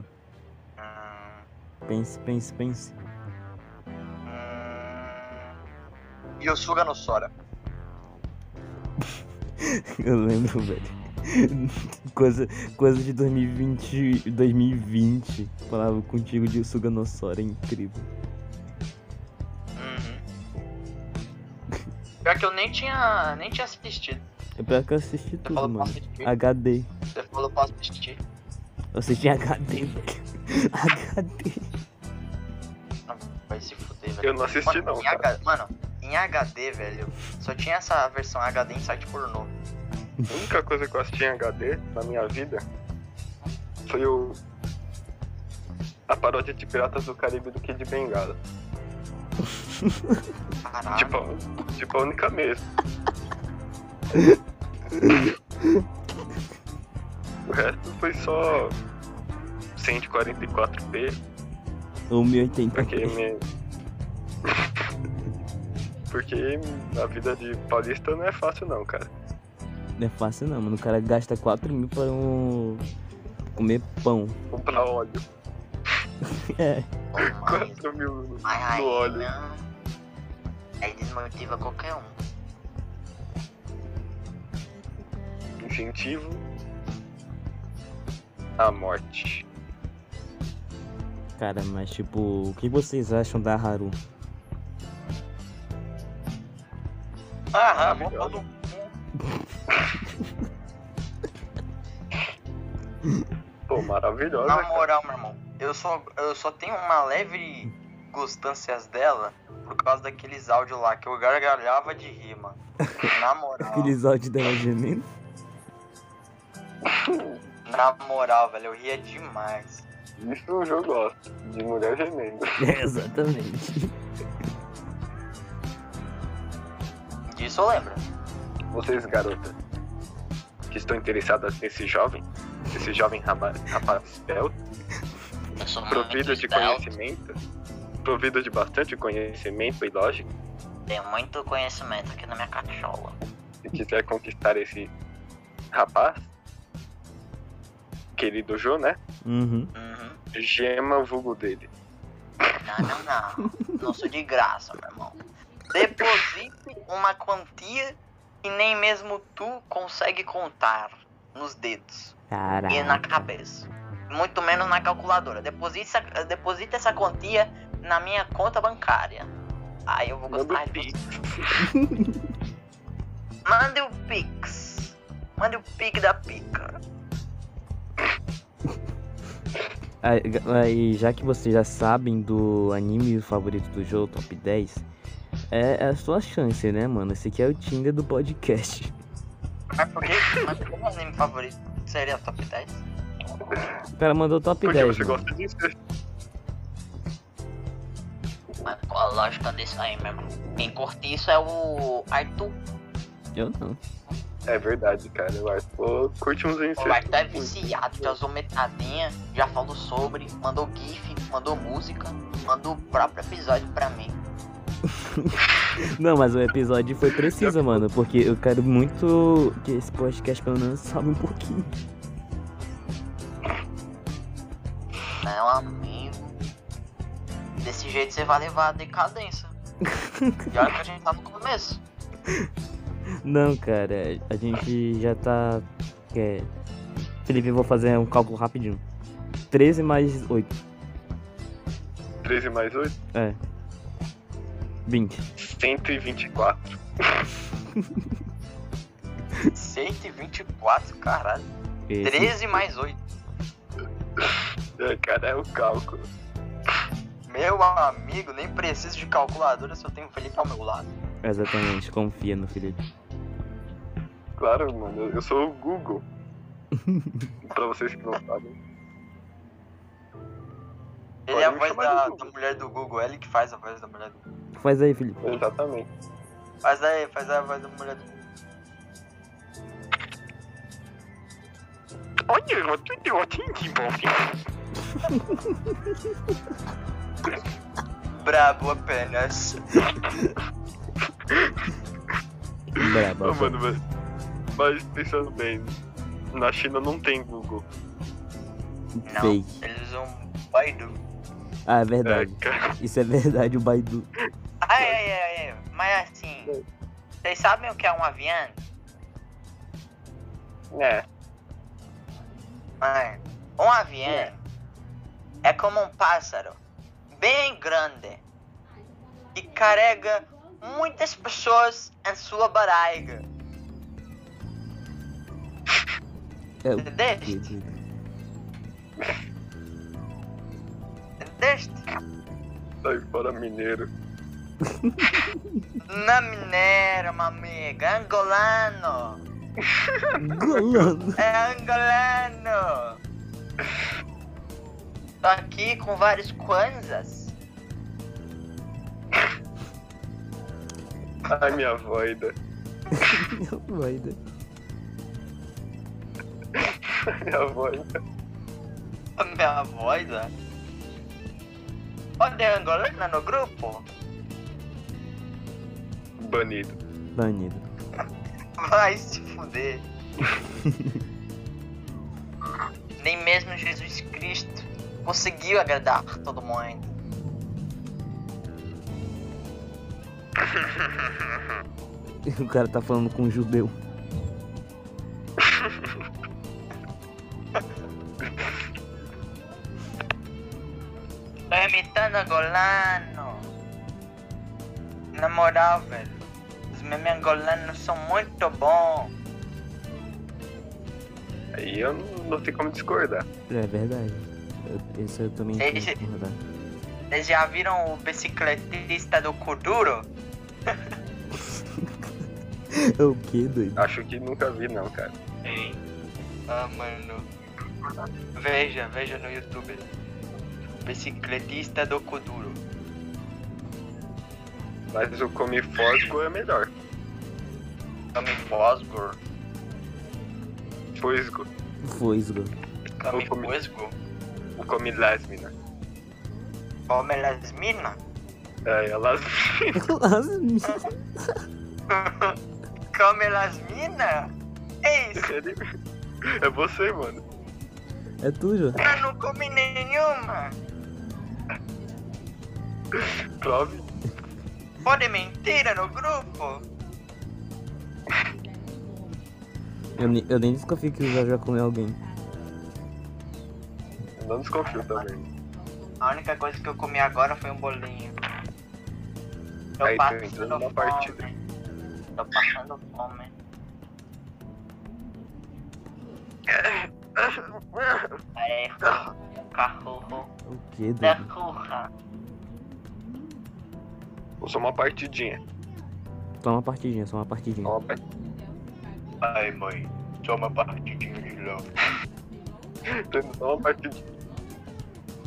Speaker 4: Hum,
Speaker 1: Pense, pense, pense.
Speaker 4: Yosuga no Sora.
Speaker 1: Eu lembro, velho. Coisa, coisa de 2020, 2020. Falava contigo de Suganosora, é incrível.
Speaker 4: Uhum. Pior que eu nem tinha, nem tinha assistido.
Speaker 1: É pior que eu assisti
Speaker 4: Você
Speaker 1: tudo, mano. HD.
Speaker 4: Você falou pra assistir.
Speaker 1: Eu assisti HD, velho. HD.
Speaker 4: Vai se fuder, velho.
Speaker 2: Eu não assisti
Speaker 4: Mano,
Speaker 2: não,
Speaker 4: em
Speaker 2: cara.
Speaker 4: H- Mano, em HD, velho, só tinha essa versão HD em site pornô.
Speaker 2: A única coisa que eu assisti em HD na minha vida foi o. A paródia de Piratas do Caribe do Kid Bengala.
Speaker 4: Caralho.
Speaker 2: Tipo, a- tipo a única mesmo. o resto foi só 144p,
Speaker 1: Ou 1080.
Speaker 2: porque me... Porque a vida de paulista não é fácil não, cara.
Speaker 1: Não é fácil não, mano. O cara gasta 4 mil para um... comer pão.
Speaker 2: Comprar óleo.
Speaker 1: É.
Speaker 4: Pô, mas,
Speaker 2: 4 mil
Speaker 4: aí,
Speaker 2: no óleo.
Speaker 4: não. Aí desmotiva qualquer um.
Speaker 2: Incentivo à morte.
Speaker 1: Cara, mas tipo, o que vocês acham da Haru?
Speaker 4: Ah, ah, vou
Speaker 2: Pô, maravilhosa,
Speaker 4: Na
Speaker 2: cara.
Speaker 4: moral, meu irmão, eu só, eu só tenho uma leve gostâncias dela por causa daqueles áudios lá que eu gargalhava de rir, mano. Na moral,
Speaker 1: Aqueles áudios dela gemendo?
Speaker 4: na moral, velho, eu ria demais.
Speaker 2: Isso o jogo gosta. De mulher gemendo.
Speaker 1: É, exatamente.
Speaker 4: Disso eu lembro.
Speaker 2: Vocês, garotas, que estão interessadas nesse jovem, esse jovem rapaz belo,
Speaker 4: Eu
Speaker 2: provido de conhecimento, provido de bastante conhecimento e lógica,
Speaker 4: Tenho muito conhecimento aqui na minha cachola.
Speaker 2: e quiser conquistar esse rapaz, querido Jô, né?
Speaker 1: Uhum.
Speaker 4: Uhum.
Speaker 2: Gema o vulgo dele.
Speaker 4: Não, não, não. Não sou de graça, meu irmão. Deposite uma quantia que nem mesmo tu consegue contar nos dedos e na
Speaker 1: Caraca.
Speaker 4: cabeça. Muito menos na calculadora. Deposite essa, deposite essa quantia na minha conta bancária. Aí eu vou
Speaker 2: Manda
Speaker 4: gostar
Speaker 2: o
Speaker 4: de você. Mande o Pix. Mande o Pix da pica.
Speaker 1: Aí, já que vocês já sabem do anime favorito do jogo, top 10, é, é a sua chance, né, mano? Esse aqui é o Tinder do podcast.
Speaker 4: Mas por que? Mas por que meu anime favorito seria top 10?
Speaker 1: O cara mandou top
Speaker 2: Porque
Speaker 1: 10.
Speaker 2: você
Speaker 1: mano.
Speaker 2: gosta disso.
Speaker 4: Mas qual a lógica disso aí, meu irmão? Quem curte isso é o Arthur.
Speaker 1: Eu não.
Speaker 2: É verdade, cara. O Arthur curte uns
Speaker 4: O
Speaker 2: incestos.
Speaker 4: Arthur é viciado, já usou metadinha, já falou sobre, mandou GIF, mandou música, mandou o próprio episódio pra mim.
Speaker 1: Não, mas o episódio foi preciso, mano, porque eu quero muito que esse podcast pelo menos salve um pouquinho.
Speaker 4: Não, amigo. Desse jeito você vai levar a decadência. E olha que a gente tá no começo.
Speaker 1: Não, cara, a gente já tá. É... Felipe, eu vou fazer um cálculo rapidinho.
Speaker 5: 13 mais 8.
Speaker 2: 13 mais 8?
Speaker 5: É. 20.
Speaker 2: 124.
Speaker 4: 124, caralho.
Speaker 5: Esse.
Speaker 4: 13 mais 8.
Speaker 2: É, cara, é o cálculo.
Speaker 4: Meu amigo, nem preciso de calculadora se eu tenho o Felipe ao meu lado.
Speaker 5: Exatamente, confia no Felipe.
Speaker 2: Claro, mano, eu- sou o Google. pra vocês que não sabem.
Speaker 4: Ele
Speaker 2: Pode
Speaker 4: é a voz da, da mulher do Google, ele que faz a voz da mulher do Google.
Speaker 5: Faz aí, Felipe.
Speaker 2: Exatamente.
Speaker 4: Faz aí, faz a voz da mulher do Google.
Speaker 2: Olha, eu tô ótimo,
Speaker 4: Brabo apenas.
Speaker 5: Brabo.
Speaker 2: Ô, mano, mas, mas pensando bem, na China não tem Google.
Speaker 4: Não,
Speaker 5: Fake.
Speaker 4: eles usam Baidu.
Speaker 5: Ah, é
Speaker 2: É,
Speaker 5: verdade.
Speaker 2: cara,
Speaker 5: Isso é verdade, o Baidu.
Speaker 4: Ai, ai, ai, ai, mas assim, vocês sabem o que é um avião?
Speaker 2: é.
Speaker 4: Mano, um avião é como um pássaro bem grande que carrega muitas pessoas em sua barriga.
Speaker 5: É o
Speaker 4: Entendeste?
Speaker 5: quê?
Speaker 4: Entendeste?
Speaker 2: Sai fora mineiro.
Speaker 4: Na mineira, meu amigo, é angolano.
Speaker 5: Golando.
Speaker 4: É angolano. Tô aqui com vários kwanzas.
Speaker 2: Ai, minha voida.
Speaker 5: Baidu.
Speaker 2: Minha voida.
Speaker 4: A minha voz, né? Olha, angolana no grupo.
Speaker 2: Banido.
Speaker 5: Banido.
Speaker 4: Vai se fuder. Nem mesmo Jesus Cristo conseguiu agradar todo mundo.
Speaker 5: O cara tá falando com um judeu.
Speaker 4: Tô imitando angolano. Na moral, velho. Os memes angolanos são muito bons.
Speaker 2: Aí eu não, não tenho como discordar.
Speaker 5: É verdade. Eu, esse eu também tenho que concordar.
Speaker 4: Vocês já viram o bicicletista do Kuduro?
Speaker 5: É o que, doido?
Speaker 2: Acho que nunca vi, não, cara.
Speaker 4: Ah, mano. Veja, veja no YouTube. Bicicletista do Kuduro.
Speaker 2: Mas o Come Fosgo é melhor.
Speaker 4: Kami Fosgor.
Speaker 2: Fosgo.
Speaker 5: Fosgo.
Speaker 2: Comi-
Speaker 4: Fosgo.
Speaker 2: O Come Lasmina.
Speaker 4: Come las minas.
Speaker 2: É, elas.
Speaker 4: Come las minas? É isso.
Speaker 2: É você, mano.
Speaker 5: é tu, Jô?
Speaker 4: Eu não comi nenhuma.
Speaker 2: Prove.
Speaker 4: Pode mentira no grupo?
Speaker 5: Eu, ne- eu nem desconfio que o Jô já comeu alguém.
Speaker 2: Eu não desconfio também.
Speaker 4: A única coisa que eu comi agora foi um bolinho. Tô
Speaker 2: Aí, tô
Speaker 4: passando
Speaker 2: entrando na
Speaker 4: fome.
Speaker 2: partida.
Speaker 4: Tô passando fome. Aí, cachorro.
Speaker 5: O que?
Speaker 4: Cachorra.
Speaker 2: Ou só uma partidinha.
Speaker 5: Só uma partidinha, só uma partidinha.
Speaker 2: Só uma part-
Speaker 4: Ai, mãe. Só uma partidinha de love.
Speaker 2: Só uma partidinha.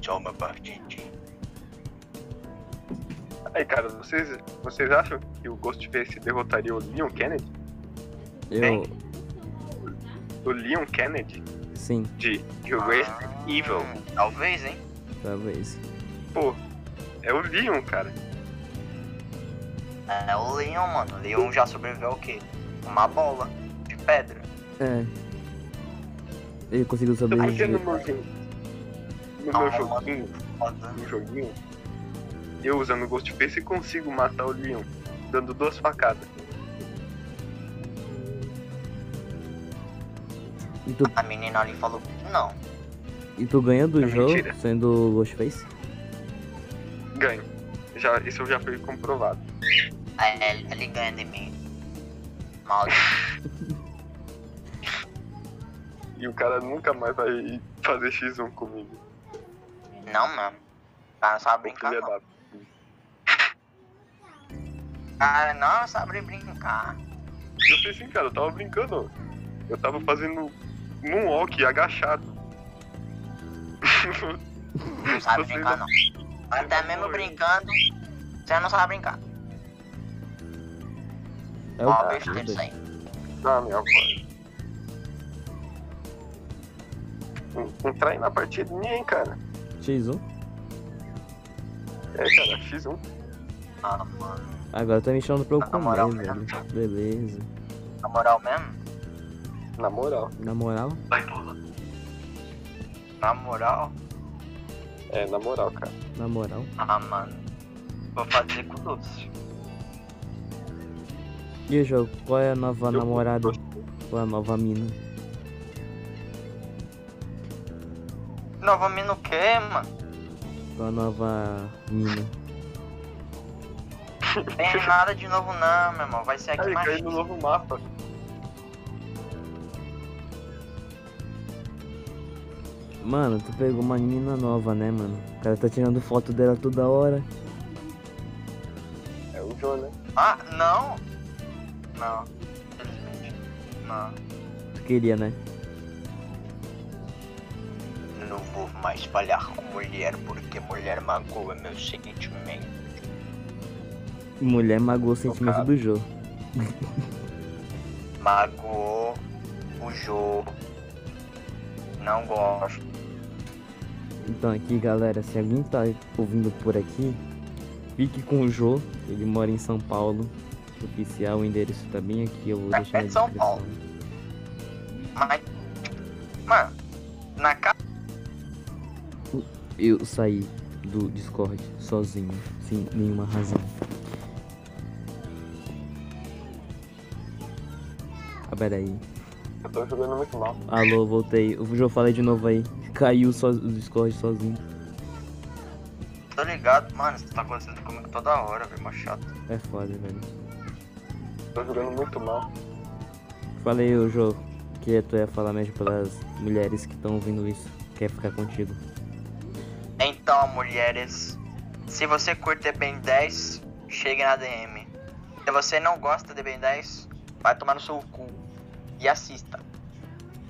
Speaker 4: Só uma partidinha.
Speaker 2: Aí, cara, vocês, vocês acham que o Ghostface derrotaria o Leon Kennedy?
Speaker 5: Eu.
Speaker 2: O Leon Kennedy
Speaker 5: Sim,
Speaker 2: de Resident Evil.
Speaker 4: Talvez, hein?
Speaker 5: talvez.
Speaker 2: Pô, é o Leon, cara.
Speaker 4: É o Leon, mano. O Leon já sobreviveu ao quê? Uma bola de pedra.
Speaker 5: É. Ele conseguiu
Speaker 2: Porque
Speaker 5: sobreviver.
Speaker 2: no meu jogo. No
Speaker 4: Ah,
Speaker 2: meu
Speaker 4: mano.
Speaker 2: joguinho,
Speaker 4: Foda.
Speaker 2: no joguinho, eu usando o Ghostface consigo matar o Leon, dando duas facadas.
Speaker 5: E tu,
Speaker 4: A menina ali falou que não.
Speaker 1: E tu ganha do
Speaker 2: É
Speaker 1: jogo
Speaker 2: mentira.
Speaker 1: sendo Ghostface?
Speaker 2: Ganho. Já, isso já foi comprovado.
Speaker 4: Aí ele, ele ganha de mim. Mal.
Speaker 2: E o cara nunca mais vai fazer X1 comigo.
Speaker 4: Não, mano. O cara não sabe brincar,
Speaker 2: Filha
Speaker 4: não.
Speaker 2: da...
Speaker 4: Cara não sabe brincar.
Speaker 2: Eu sei sim, cara, eu tava brincando. Eu tava fazendo um walk agachado.
Speaker 4: Não sabe
Speaker 2: Você
Speaker 4: brincar, não. Até mesmo brincando, você não sabe brincar.
Speaker 1: É
Speaker 4: Ó,
Speaker 1: o
Speaker 4: besteira isso aí.
Speaker 2: Ah, meu pai. En- Entrar aí na partida nem, cara.
Speaker 1: X1?
Speaker 2: É, cara, X1.
Speaker 4: Ah, mano.
Speaker 1: Agora tá me chamando pra eu
Speaker 4: Na moral
Speaker 1: comer,
Speaker 4: mesmo.
Speaker 1: velho. Beleza.
Speaker 4: Na moral mesmo?
Speaker 2: Na moral.
Speaker 1: Na moral,
Speaker 4: Na moral?
Speaker 2: É, na moral, cara.
Speaker 1: na moral.
Speaker 4: Ah, mano. Vou fazer com doce.
Speaker 1: E o jogo? Qual é a nova
Speaker 2: Eu-
Speaker 1: namorada? Qual é a nova mina?
Speaker 4: Nova mina o quê, mano?
Speaker 1: Qual é a nova mina?
Speaker 4: Tem nada de novo não, meu irmão. Vai ser aqui
Speaker 2: Aí,
Speaker 4: mais.
Speaker 2: caiu no novo mapa.
Speaker 1: Mano, tu pegou uma mina nova, né, mano? O cara tá tirando foto dela toda hora.
Speaker 2: É o João, né?
Speaker 4: Ah, não. Não. Infelizmente. Não.
Speaker 1: Tu queria, né?
Speaker 4: Não vou mais falhar com mulher porque mulher magoa meu sentimento.
Speaker 1: Mulher magoou o sentimento do jogo.
Speaker 4: Magoou o jogo. Não gosto.
Speaker 1: Então aqui, galera, se alguém tá ouvindo por aqui, fique com o Jô. Ele mora em São Paulo. Oficial, o endereço tá bem aqui, eu vou
Speaker 4: É
Speaker 1: deixar na
Speaker 4: de São. Paulo. Mas. Mano, na casa.
Speaker 1: Eu saí do Discord sozinho, sem nenhuma razão. Ah, pera aí.
Speaker 2: Eu tô jogando muito mal.
Speaker 1: Alô, voltei. O Jô, falei de novo aí. Caiu so... o Discord sozinho.
Speaker 4: Tô ligado, mano, isso tá acontecendo comigo toda hora, velho, mó chato.
Speaker 1: É foda, velho.
Speaker 2: Tô jogando muito mal.
Speaker 1: Falei, ô Jô, que tu ia falar mesmo pelas mulheres que estão ouvindo isso. Quer ficar contigo.
Speaker 4: Então, mulheres, se você curte Ben 10, chegue na DM. Se você não gosta de Ben 10, vai tomar no seu cu e assista.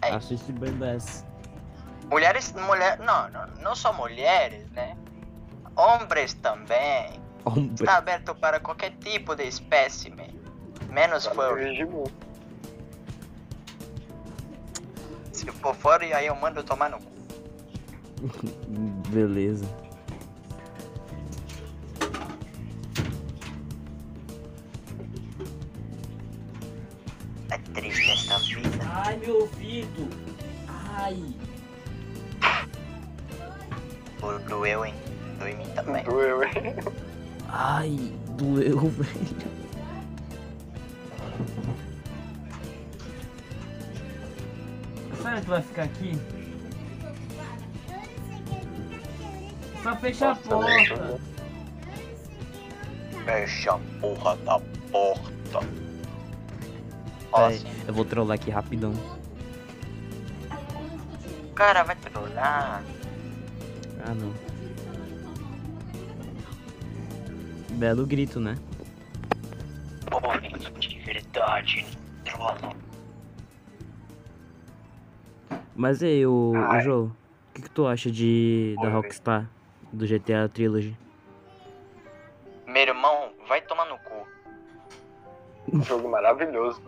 Speaker 4: É.
Speaker 1: Assiste bem 10.
Speaker 4: Mulheres, mulher, não, não, não só mulheres, né? Homens também.
Speaker 1: Hombre.
Speaker 4: Está aberto para qualquer tipo de espécime, menos furry.
Speaker 2: Digimon.
Speaker 4: Se for furry, aí eu mando tomar no cu.
Speaker 1: Beleza.
Speaker 4: É triste esta vida.
Speaker 1: Ai, meu ouvido. Ai.
Speaker 4: Pô, Doeu, hein? Doeu em mim também.
Speaker 2: Doeu, hein?
Speaker 1: Ai, doeu, velho. Sério, tu vai ficar aqui? Só fecha a porta.
Speaker 4: Fecha a porra da porta. Assim.
Speaker 1: eu vou trollar aqui rapidão.
Speaker 4: Cara, vai trollar.
Speaker 1: Ah, não. Belo grito, né?
Speaker 4: Ouvindo de verdade, trola.
Speaker 1: Mas e aí, o, o
Speaker 2: Ai.
Speaker 1: Jô, o que, que tu acha de da. Rockstar, do GTA Trilogy?
Speaker 4: Meu irmão, vai tomar no cu.
Speaker 2: Um jogo maravilhoso.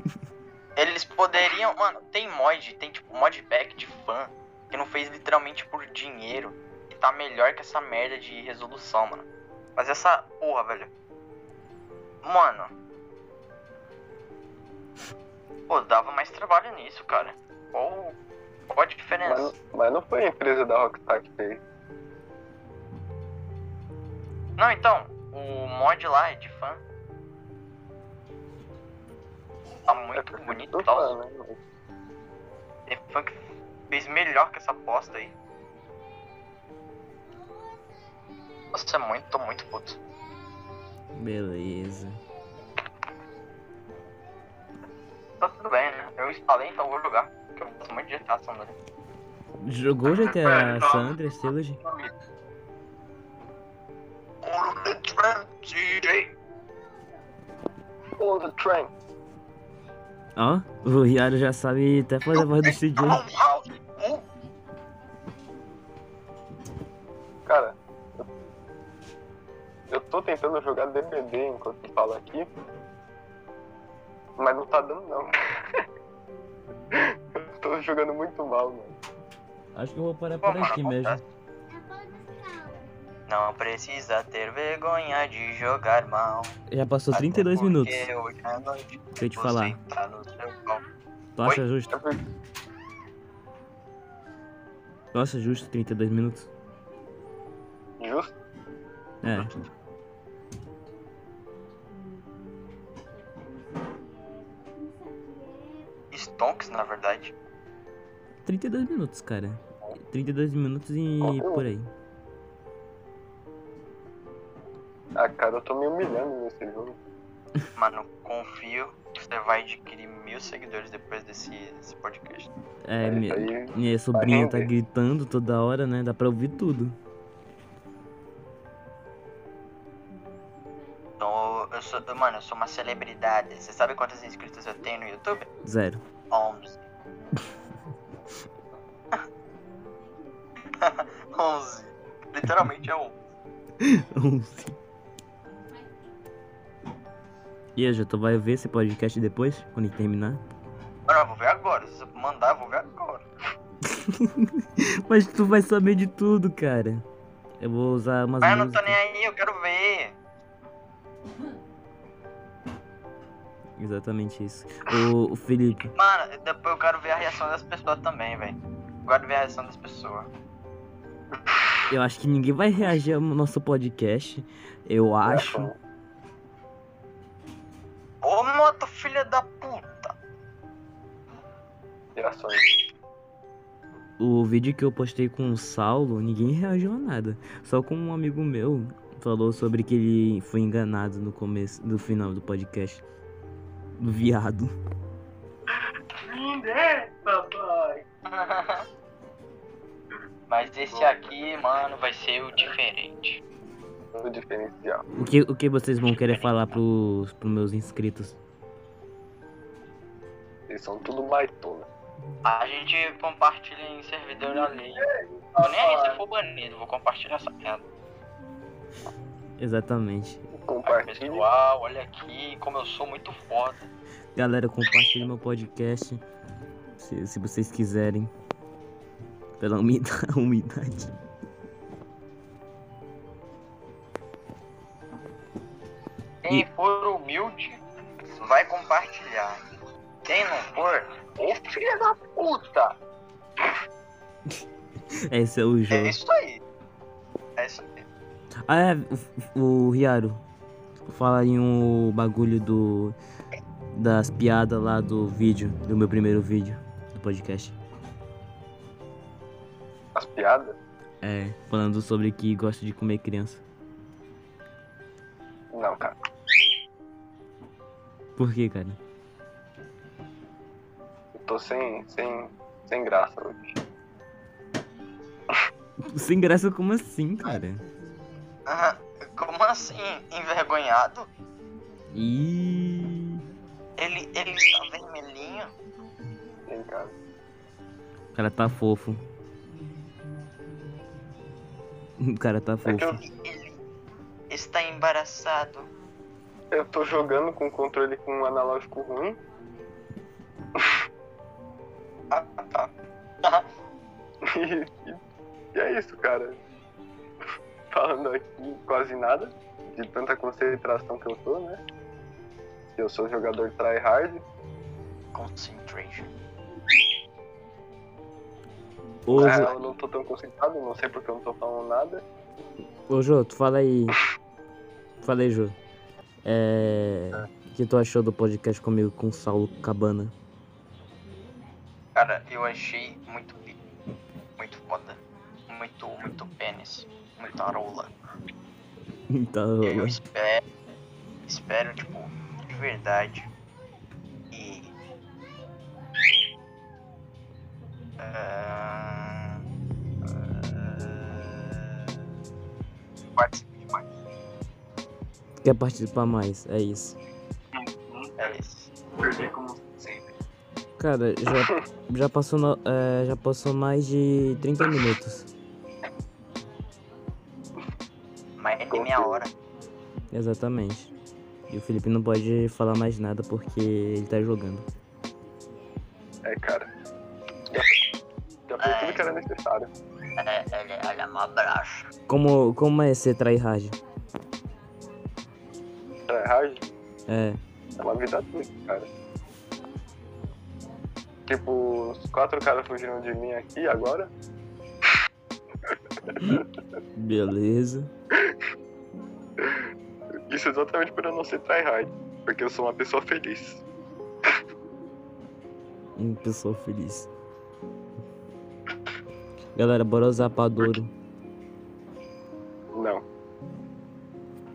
Speaker 4: Eles poderiam. Mano, tem mod, tem tipo modpack de fã que não fez literalmente por dinheiro. E tá melhor que essa merda de resolução, mano. Mas essa porra, velho. Mano. Pô, dava mais trabalho nisso, cara. Qual, qual a diferença?
Speaker 2: Mas, mas não foi a empresa da Rockstar que fez.
Speaker 4: Não, então, o mod lá é de fã. Tá muito
Speaker 2: É
Speaker 4: bonito e tal.
Speaker 2: fã, né?
Speaker 4: Tem fã que fez melhor que essa aposta aí. Nossa, é muito, tô muito puto.
Speaker 1: Beleza.
Speaker 4: Tá tudo bem, né? Eu instalei, então vou jogar. Eu gosto muito de GTA San Andreas.
Speaker 1: Jogou GTA San Andreas Trilogy?
Speaker 4: On the train, CJ.
Speaker 2: On the train.
Speaker 1: Ó, o Riaro já sabe até fazer a voz do CJ.
Speaker 2: Cara, eu, tô tentando jogar DBD enquanto tu fala aqui. Mas não tá dando não. eu tô jogando muito mal, mano.
Speaker 1: Acho que eu vou parar por aqui mesmo.
Speaker 4: Não precisa ter vergonha de jogar mal.
Speaker 1: Já passou 32 minutos.
Speaker 4: Hoje à noite
Speaker 1: Deixa eu te falar.
Speaker 4: tá no seu pau.
Speaker 1: Tu acha
Speaker 4: Oi?
Speaker 1: justo? Tu acha justo 32 minutos?
Speaker 2: justo.
Speaker 1: É.
Speaker 4: Stonks, na verdade.
Speaker 1: 32 minutos, cara. 32 minutos e por aí.
Speaker 2: Ah, cara, eu tô me humilhando nesse jogo.
Speaker 4: Mano, confio que você vai adquirir mil seguidores depois desse, desse podcast.
Speaker 1: É, minha,
Speaker 2: aí
Speaker 1: minha sobrinha tá gritando toda hora, né? Dá pra ouvir tudo.
Speaker 4: Então, eu sou, mano, eu sou uma celebridade. Você sabe quantos inscritos eu tenho no YouTube?
Speaker 1: Zero.
Speaker 4: 11. 11. Literalmente é um.
Speaker 1: 11. E aí, já tu vai ver esse podcast depois, quando ele terminar?
Speaker 4: Eu vou ver agora. Se você mandar, eu vou ver agora.
Speaker 1: Mas tu vai saber de tudo, cara. Eu vou usar umas
Speaker 4: Mas eu não tô nem aí, eu quero ver.
Speaker 1: Exatamente isso. O, o Felipe,
Speaker 4: Mano, depois eu quero ver a reação das pessoas também, velho. Quero ver a reação das pessoas.
Speaker 1: Eu acho que ninguém vai reagir ao nosso podcast. Eu acho.
Speaker 4: Ô, moto, filha da puta.
Speaker 1: O vídeo que eu postei com o Saulo, ninguém reagiu a nada. Só com um amigo meu falou sobre que ele foi enganado no começo, no final do podcast. Do viado.
Speaker 4: papai. Mas esse aqui, mano, vai ser o diferente.
Speaker 2: O diferencial.
Speaker 1: O que, o que vocês vão querer falar pros, pros meus inscritos?
Speaker 2: Eles são tudo baitona.
Speaker 4: A gente compartilha em servidor alheio. Tô nem aí se for banido, vou compartilhar essa merda.
Speaker 1: Exatamente.
Speaker 4: Ai,
Speaker 2: Compartilhe.
Speaker 4: pessoal, olha aqui como eu sou muito foda.
Speaker 1: Galera, compartilhe meu podcast. Se, se vocês quiserem. Pela umida- umidade.
Speaker 4: Quem for humilde, vai compartilhar. Quem não for, ô filha da puta!
Speaker 1: Esse é o
Speaker 4: É
Speaker 1: jogo.
Speaker 4: isso aí. É isso aí.
Speaker 1: Ah, é, o, o Riaro. Fala aí um bagulho do. Das piadas lá do vídeo, do meu primeiro vídeo do podcast.
Speaker 2: As piadas?
Speaker 1: É, falando sobre que gosta de comer criança.
Speaker 2: Não, cara.
Speaker 1: Por quê, cara?
Speaker 2: Eu tô sem, sem, sem graça hoje.
Speaker 1: Sem graça como assim, cara?
Speaker 4: Ah, Como assim? Envergonhado?
Speaker 1: Ih.
Speaker 4: Ele, ele está vermelhinho?
Speaker 2: Sem cara.
Speaker 1: O cara tá fofo. O cara tá
Speaker 2: É que eu,
Speaker 1: fofo.
Speaker 4: Ele está embaraçado.
Speaker 2: eu tô jogando com controle com um analógico ruim.
Speaker 4: Ah, tá.
Speaker 2: E, e- e é isso, cara. Falando aqui quase nada. De tanta concentração que eu tô, né? Eu sou jogador tryhard.
Speaker 4: Concentration.
Speaker 1: Ô,
Speaker 2: Ah,
Speaker 1: Jo-
Speaker 2: eu não tô tão concentrado, não sei porque eu não tô falando nada.
Speaker 1: Ô, Jô, tu fala aí. Fala aí, Jô. É. O que tu achou do podcast comigo com o Saulo Cabana?
Speaker 4: Cara, eu achei muito muito foda. Muito, muito pênis. Muita rola.
Speaker 1: Então,
Speaker 4: E eu espero, espero, tipo, de verdade. Participe mais.
Speaker 1: quer participar mais? É isso.
Speaker 4: É isso.
Speaker 2: Perder como sempre.
Speaker 1: Cara, já, já, passou, no- é, já passou mais de 30 minutos.
Speaker 4: Mais de meia hora.
Speaker 1: Exatamente. E o Felipe não pode falar mais nada porque ele tá jogando.
Speaker 2: É, cara. Que era necessário.
Speaker 4: É, ele, ele é um abraço.
Speaker 1: Como, como é ser tryhard?
Speaker 2: É, hard
Speaker 1: É,
Speaker 2: é uma vida toda, cara. Tipo, os quatro caras fugiram de mim aqui agora.
Speaker 1: beleza.
Speaker 2: Isso exatamente por eu não ser tryhard. Porque eu sou uma pessoa feliz.
Speaker 1: Uma pessoa feliz. Galera, bora usar Padouro.
Speaker 2: Não.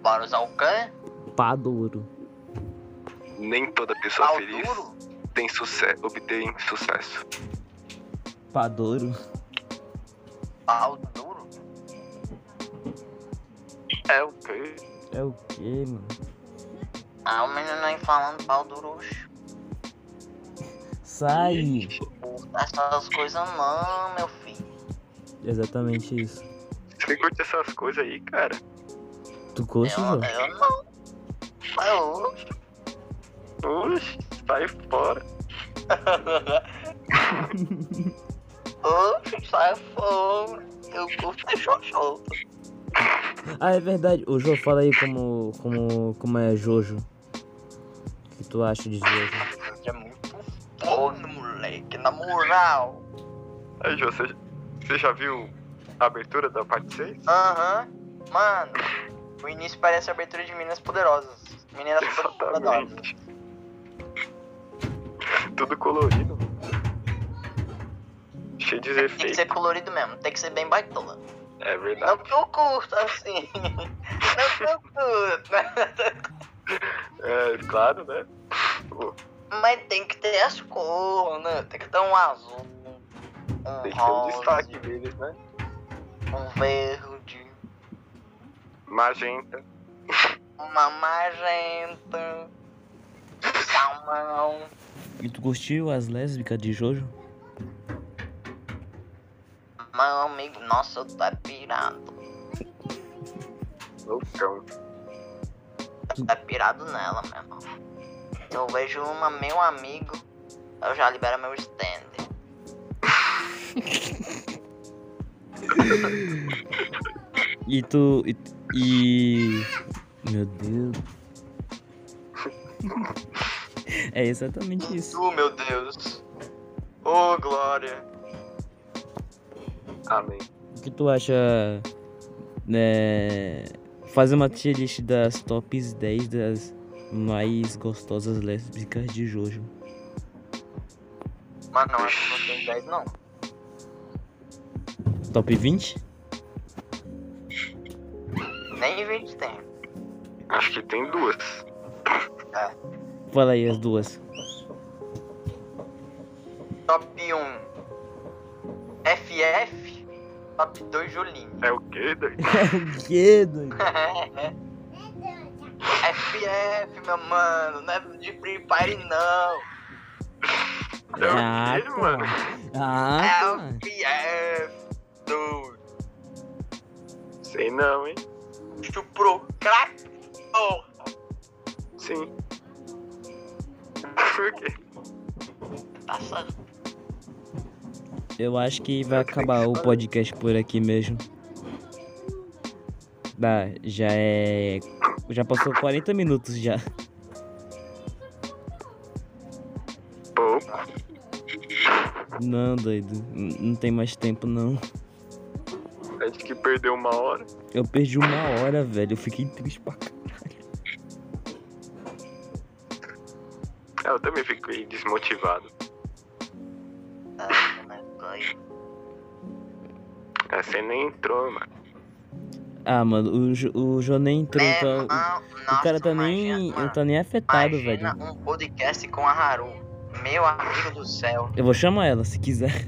Speaker 4: Bora usar o quê?
Speaker 1: Padouro.
Speaker 2: Nem toda pessoa feliz
Speaker 4: duro?
Speaker 2: tem sucesso, obtém sucesso.
Speaker 1: Padouro?
Speaker 4: Pau duro?
Speaker 2: É o quê?
Speaker 1: É o quê, mano?
Speaker 4: Ah, o menino aí falando pau duro.
Speaker 1: Sai!
Speaker 4: Essas coisas não, meu filho.
Speaker 1: Exatamente isso.
Speaker 2: Você curte essas coisas aí, cara?
Speaker 1: Tu curte,
Speaker 4: Eu,
Speaker 1: João?
Speaker 4: eu não. Eu, oxe.
Speaker 2: Oxe, sai fora.
Speaker 4: Oxe, sai fora. Eu curto de xoxota.
Speaker 1: Ah, é verdade. O Jô, fala aí como, como, como é Jojo. O que tu acha de Jojo?
Speaker 4: É muito foda, moleque. Na moral.
Speaker 2: Aí, Jô, você, você já viu a abertura da parte 6?
Speaker 4: Aham. Mano, o início parece a abertura de Meninas Poderosas. Meninas Poderosas.
Speaker 2: Exatamente. Tudo colorido. Cheio de
Speaker 4: Tem que
Speaker 2: efeitos.
Speaker 4: ser colorido mesmo, tem que ser bem baitola.
Speaker 2: É
Speaker 4: Não
Speaker 2: verdade.
Speaker 4: que eu curto assim. Não que eu curto.
Speaker 2: É, claro, né? Pô,
Speaker 4: Mas tem que ter as cores, né? Tem que ter um azul, um
Speaker 2: tem que ter um
Speaker 4: rosa,
Speaker 2: destaque deles, né?
Speaker 4: um verde,
Speaker 2: Magenta.
Speaker 4: uma magenta, salmão.
Speaker 1: E tu curtiu as lésbicas de Jojo?
Speaker 4: Meu amigo, nossa, eu tô pirado.
Speaker 2: Loucão.
Speaker 4: Eu tô pirado nela, meu irmão. Eu vejo uma, meu amigo, eu já libero meu stand.
Speaker 1: E tu. E. e- Meu Deus. É exatamente isso.
Speaker 4: Oh, meu Deus. Oh, glória.
Speaker 2: Amém.
Speaker 1: O que tu acha. Né. Fazer uma tier list das tops 10 das mais gostosas lésbicas de Jojo.
Speaker 4: Mas não, acho que não tem 10 não.
Speaker 1: Top 20?
Speaker 4: Nem 20 tem.
Speaker 2: Acho que tem duas.
Speaker 1: Fala aí as duas.
Speaker 4: Top 1 FF, top 2 Julinho.
Speaker 2: É o quê, doido?
Speaker 1: o que, doido?
Speaker 4: FF, meu mano, não é de Free Fire não.
Speaker 2: É
Speaker 1: Ah,
Speaker 2: o quê, mano?
Speaker 1: Ah,
Speaker 4: é o FF, doido.
Speaker 2: Sei não, hein?
Speaker 4: Chuprou crack, porra.
Speaker 2: Sim. Por quê?
Speaker 4: Tá certo.
Speaker 1: Eu acho que vai acabar o podcast por aqui mesmo. Dá, já é. Já passou 40 minutos já.
Speaker 2: Pouco.
Speaker 1: Não, doido. Não tem mais tempo, não.
Speaker 2: Que perdeu uma hora.
Speaker 1: Eu perdi uma hora, velho. Eu fiquei triste pra caralho.
Speaker 2: É, Eu também fiquei desmotivado.
Speaker 4: aí.
Speaker 2: É, Você nem entrou, mano.
Speaker 1: Ah, mano, o, Jo- o Jô nem entrou,
Speaker 4: É,
Speaker 1: então.
Speaker 4: não,
Speaker 1: o
Speaker 4: nossa,
Speaker 1: cara tá nem.
Speaker 4: imagina,
Speaker 1: Não tá nem afetado,
Speaker 4: imagina
Speaker 1: velho.
Speaker 4: um podcast com a Haru. Meu amigo do céu.
Speaker 1: Eu vou chamar ela se quiser.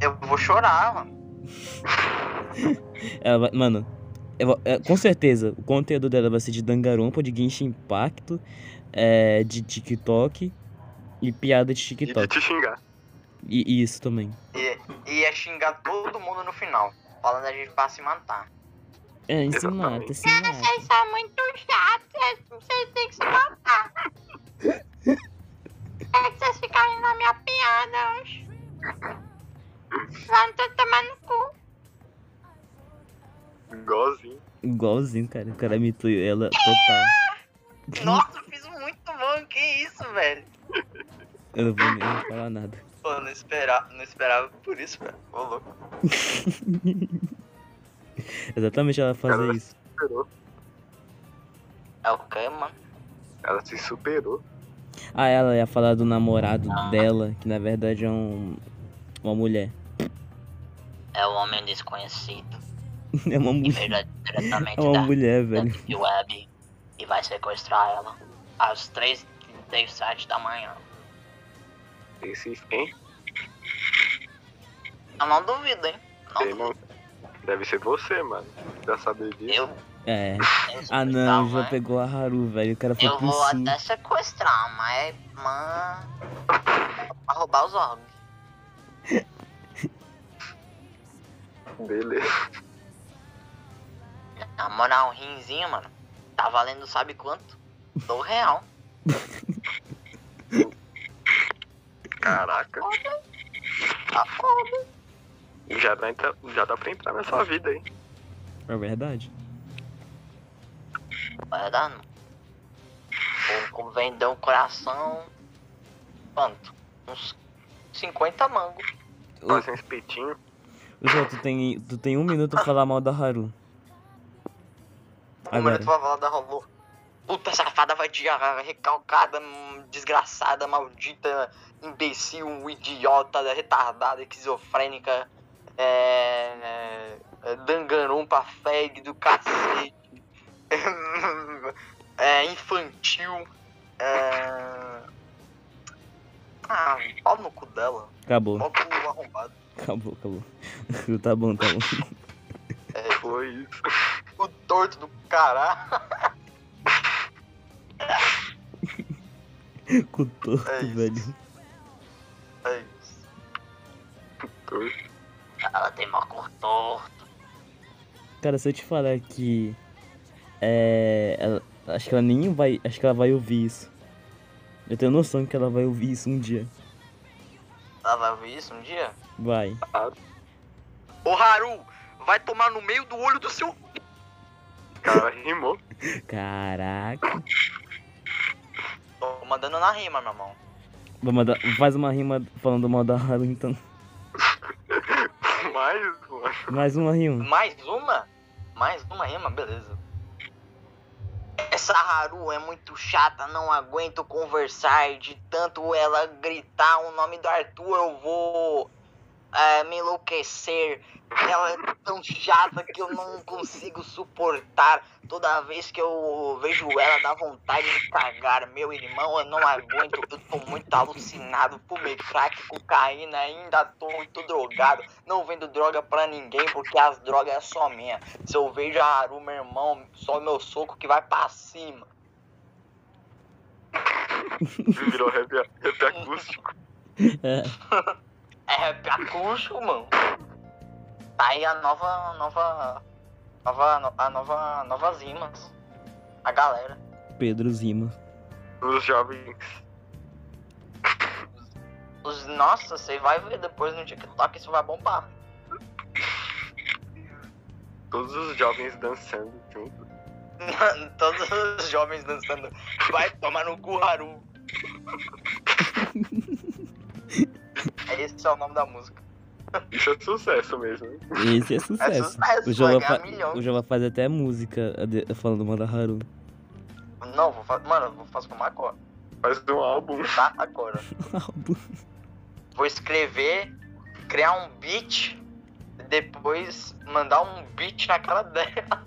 Speaker 4: Eu vou chorar, mano.
Speaker 1: Ela vai- mano, eu é, com certeza o conteúdo dela vai ser de Dangarompa, de Genshin Impact, é, de TikTok e piada de
Speaker 2: E de
Speaker 1: TikTok.
Speaker 2: te xingar.
Speaker 1: E, e isso também.
Speaker 4: E ia xingar todo mundo no final. Falando a gente pra se matar.
Speaker 1: É, insinuata,
Speaker 2: Exatamente.
Speaker 1: insinuata.
Speaker 4: Vocês são muito chatos. Vocês têm que se matar. É que vocês ficarem na minha piada hoje. Vai me tomar no cu.
Speaker 2: Igualzinho.
Speaker 1: Igualzinho, cara. O cara imitou ela total.
Speaker 4: Nossa, eu fiz muito bom. Que isso, velho?
Speaker 1: Eu não vou nem falar nada.
Speaker 4: Pô, não esperava, não esperava por isso, velho. Ô, louco.
Speaker 1: Exatamente ela fazer
Speaker 2: Cara,
Speaker 1: isso.
Speaker 2: Superou.
Speaker 4: É o que, mano?
Speaker 2: Ela se superou.
Speaker 1: Ah, ela ia falar do namorado dela, que na verdade é um. Uma mulher.
Speaker 4: É o homem desconhecido.
Speaker 1: É uma
Speaker 4: Que
Speaker 1: mulher.
Speaker 4: diretamente
Speaker 1: É uma
Speaker 4: da,
Speaker 1: mulher,
Speaker 4: da
Speaker 1: velho.
Speaker 4: Deep Web e vai sequestrar ela às 3h37 da manhã.
Speaker 2: Esse, hein?
Speaker 4: Eu não duvido, hein? Não
Speaker 2: Sei
Speaker 4: duvido.
Speaker 2: Deve ser você, mano. Já saber disso.
Speaker 4: Eu,
Speaker 1: É. Ah
Speaker 4: não,
Speaker 1: já
Speaker 4: né?
Speaker 1: pegou a Haru, velho. O cara foi
Speaker 4: Eu vou
Speaker 1: sul.
Speaker 4: até sequestrar, mas, mano. Pra roubar os órgãos.
Speaker 2: Beleza.
Speaker 4: Na moral, um rinzinho, mano. Tá valendo sabe quanto? Do real.
Speaker 2: Caraca.
Speaker 4: Tá foda.
Speaker 2: Já dá, já dá pra entrar nessa vida aí.
Speaker 1: É verdade.
Speaker 4: Vai dar, não. Como vender um coração. Quanto? Uns 50 mangos.
Speaker 2: Fazer um espetinho.
Speaker 1: Jô, tu tem, tu tem um minuto pra falar mal da Haru.
Speaker 4: Um minuto pra falar da rolô. Puta safada vai de recalcada, desgraçada, maldita, imbecil, idiota, retardada, esquizofrênica, é. é dangarompa feg do cacete, é infantil, é. Ah, pau no cu dela,
Speaker 1: Acabou,
Speaker 4: pau no cu arrombado.
Speaker 1: Acabou, acabou. tá bom, tá bom.
Speaker 2: Foi isso.
Speaker 4: O torto do caralho.
Speaker 1: Com o torto,
Speaker 4: É
Speaker 1: velho.
Speaker 4: É isso.
Speaker 2: Torto.
Speaker 4: Ela tem mó cor torto.
Speaker 1: Cara, se eu te falar que. É. ela- acho que ela nem vai. Acho que ela vai ouvir isso. Eu tenho noção que ela vai ouvir isso um dia.
Speaker 4: Ela vai ouvir isso um dia?
Speaker 1: Vai.
Speaker 4: Ô Haru, vai tomar no meio do olho do seu.
Speaker 2: Cara, rimou.
Speaker 1: Caraca.
Speaker 4: Tô mandando na rima, meu irmão.
Speaker 1: Vou mandar, faz uma rima falando mal da Haru então.
Speaker 2: Mas, mano.
Speaker 1: Mais uma rima.
Speaker 4: Mais uma? Mais uma rima, beleza. Essa Haru é muito chata, não aguento conversar. De tanto ela gritar o nome do Arthur, eu vou é, me enlouquecer. Ela é tão chata que eu não consigo suportar. Toda vez que eu vejo ela, dá vontade de cagar. Meu irmão, eu não aguento. Eu tô muito alucinado. Fumei crack, cocaína, ainda tô muito drogado. Não vendo droga pra ninguém, porque as drogas é só minha. Se eu vejo a Haru, meu irmão, só meu soco que vai pra cima.
Speaker 2: Virou rap, rap acústico.
Speaker 1: É.
Speaker 4: É rap acústico, mano. Tá aí a nova, nova, nova, a nova, novas rimas. A galera.
Speaker 1: Pedro Zima.
Speaker 2: Os jovens.
Speaker 4: Os, nossa, você vai ver depois no TikTok, isso vai bombar.
Speaker 2: Todos os jovens dançando junto.
Speaker 4: Todos os jovens dançando. Vai tomar no cu, Haru. Esse é o nome da música.
Speaker 2: Isso é sucesso mesmo, hein?
Speaker 1: Esse é sucesso.
Speaker 4: sucesso,
Speaker 1: o João
Speaker 4: vai
Speaker 1: o João vai fazer até música falando mal da Haru.
Speaker 4: Não, vou fazer. Mano, eu vou fazer como agora.
Speaker 2: Faz um álbum.
Speaker 4: Tá? Agora.
Speaker 1: Álbum.
Speaker 4: Vou escrever criar um beat e depois mandar um beat na cara dela.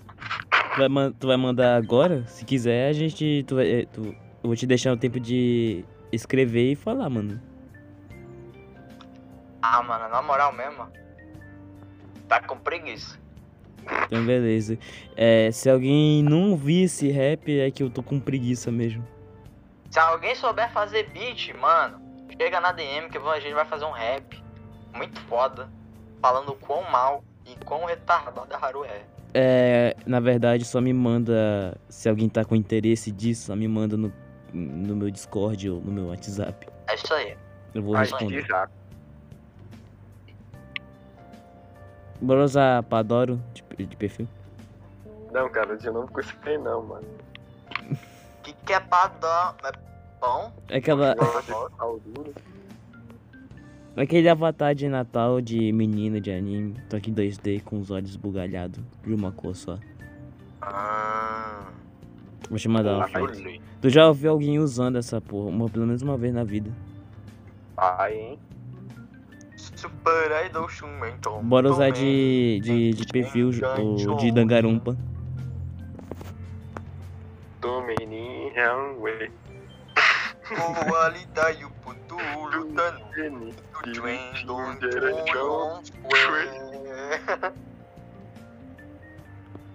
Speaker 1: Tu vai, man- tu vai mandar agora? Se quiser, a gente. Tu vai, eh, tu- eu vou te deixar o tempo de escrever e falar, mano.
Speaker 4: Ah, mano, na moral mesmo. Tá com preguiça.
Speaker 1: Então, beleza. É, se alguém não ouvir esse rap, é que eu tô com preguiça mesmo.
Speaker 4: Se alguém souber fazer beat, mano, chega na DM que a gente vai fazer um rap. Muito foda. Falando quão mal e quão retardado a Haru é.
Speaker 1: É, na verdade, só me manda. Se alguém tá com interesse disso, só me manda no, no meu Discord ou no meu WhatsApp.
Speaker 4: É isso aí.
Speaker 1: Eu vou responder. Usar Padoro de, de perfil?
Speaker 2: Não, cara, de novo com isso aí não, mano.
Speaker 4: Que que é pra dar? É pão?
Speaker 1: É Aquela, aquele avatar de Natal de menina de anime, toque 2D com os olhos bugalhados de uma cor só.
Speaker 4: Ah,
Speaker 1: Vou te mandar uma foto. Tu já ouviu alguém usando essa porra, uma, pelo menos uma vez na vida.
Speaker 2: Ai, hein?
Speaker 1: Bora usar de, de, de perfil ou de Dangarumpa.
Speaker 4: Do.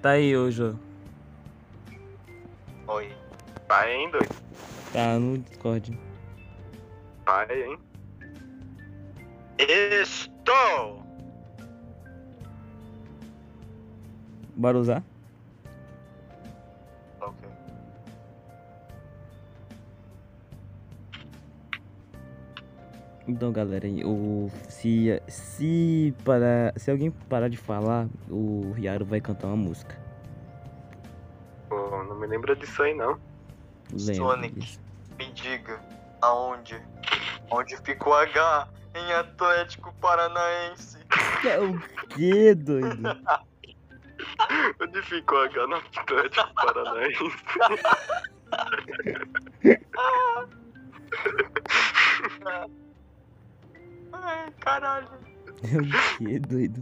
Speaker 1: Tá aí, ô Jô.
Speaker 4: Oi.
Speaker 2: Pai, hein, doido?
Speaker 1: Tá no Discord.
Speaker 2: Pai, hein?
Speaker 4: Estou!
Speaker 1: Bora usar?
Speaker 4: Ok.
Speaker 1: Então, galera, o, se, se, para, se alguém parar de falar, o Riaro vai cantar uma música.
Speaker 2: Pô, não me lembra disso aí, não.
Speaker 1: Lembra
Speaker 4: Sonic.
Speaker 1: disso.
Speaker 4: Me diga, aonde? Onde ficou H em Atlético Paranaense?
Speaker 1: É o que, doido?
Speaker 2: Onde ficou a H no Atlético Paranaense?
Speaker 4: Ai, caralho.
Speaker 1: É o que, doido?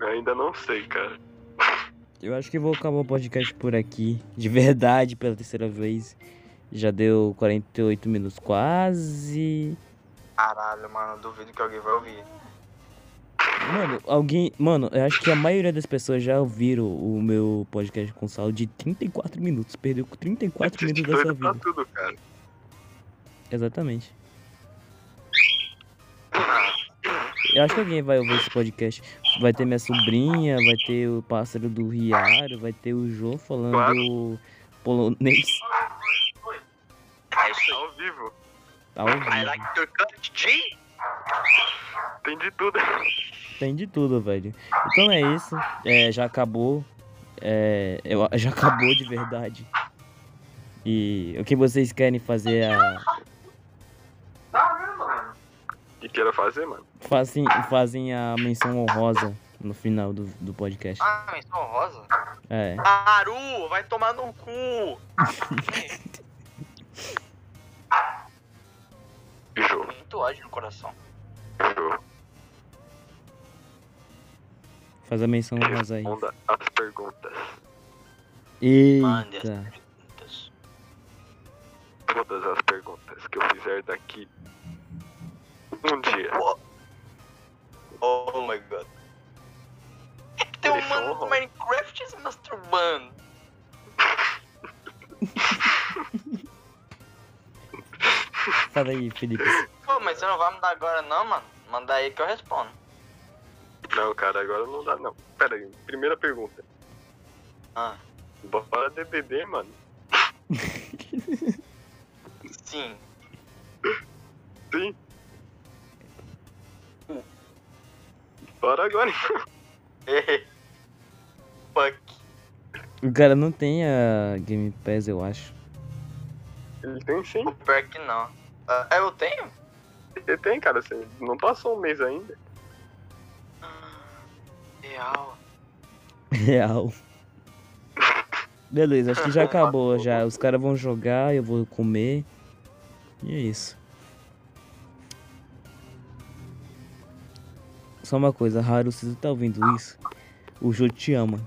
Speaker 2: Eu ainda não sei, cara.
Speaker 1: Eu acho que vou acabar o podcast por aqui. De verdade, pela terceira vez. Já deu 48 minutos quase.
Speaker 4: Caralho, mano, duvido que alguém vai ouvir.
Speaker 1: Mano, alguém. Mano, eu acho que a maioria das pessoas já ouviram o meu podcast com saldo de 34 minutos. Perdeu 34 minutos da sua
Speaker 2: pra
Speaker 1: vida.
Speaker 2: tudo, cara.
Speaker 1: Exatamente. Eu acho que alguém vai ouvir esse podcast. Vai ter minha sobrinha, vai ter o pássaro do Riaro, vai ter o Jô falando
Speaker 2: Claro.
Speaker 1: polonês.
Speaker 4: É isso
Speaker 2: Ao vivo.
Speaker 1: Ao
Speaker 4: I
Speaker 1: vivo.
Speaker 4: like your cut, G.
Speaker 2: Tem de tudo.
Speaker 1: Tem de tudo, velho. Então é isso. É, já acabou. É, eu, já acabou de verdade. E o que vocês querem fazer a.
Speaker 2: O que queira fazer, mano?
Speaker 1: Fazem, fazem a menção honrosa no final do, do podcast.
Speaker 4: Ah, menção rosa?
Speaker 1: É.
Speaker 4: Haru, vai tomar no cu.
Speaker 2: Jô,
Speaker 4: Muito ódio no coração.
Speaker 2: Jô.
Speaker 1: Faz a menção honrosa aí.
Speaker 2: Responda as perguntas.
Speaker 4: Mande as
Speaker 1: Eita.
Speaker 4: perguntas.
Speaker 2: Todas as perguntas que eu fizer daqui um dia.
Speaker 4: Oh my god. É que tem um
Speaker 2: Eles
Speaker 4: mano
Speaker 2: são
Speaker 4: do Minecraft se masturbando.
Speaker 1: Fala aí, Felipe.
Speaker 4: Pô, mas você não vai mandar agora não, mano? Manda aí que eu respondo.
Speaker 2: Não, cara, agora não dá, não. Pera aí, primeira pergunta.
Speaker 4: Ah,
Speaker 2: Bora DBD, mano.
Speaker 4: sim.
Speaker 2: Sim. Bora agora, então.
Speaker 4: Fuck.
Speaker 1: O cara não tem a Game Pass, eu acho.
Speaker 2: Ele tem sim.
Speaker 4: O pior é que não. Ah, eu tenho?
Speaker 2: Ele tem, cara, assim, não passou um mês ainda.
Speaker 4: Real.
Speaker 1: Real. Beleza, acho que já acabou já. Os caras vão jogar, eu vou comer. E é isso. Só uma coisa, Haru, você tá ouvindo isso, o Jô te ama.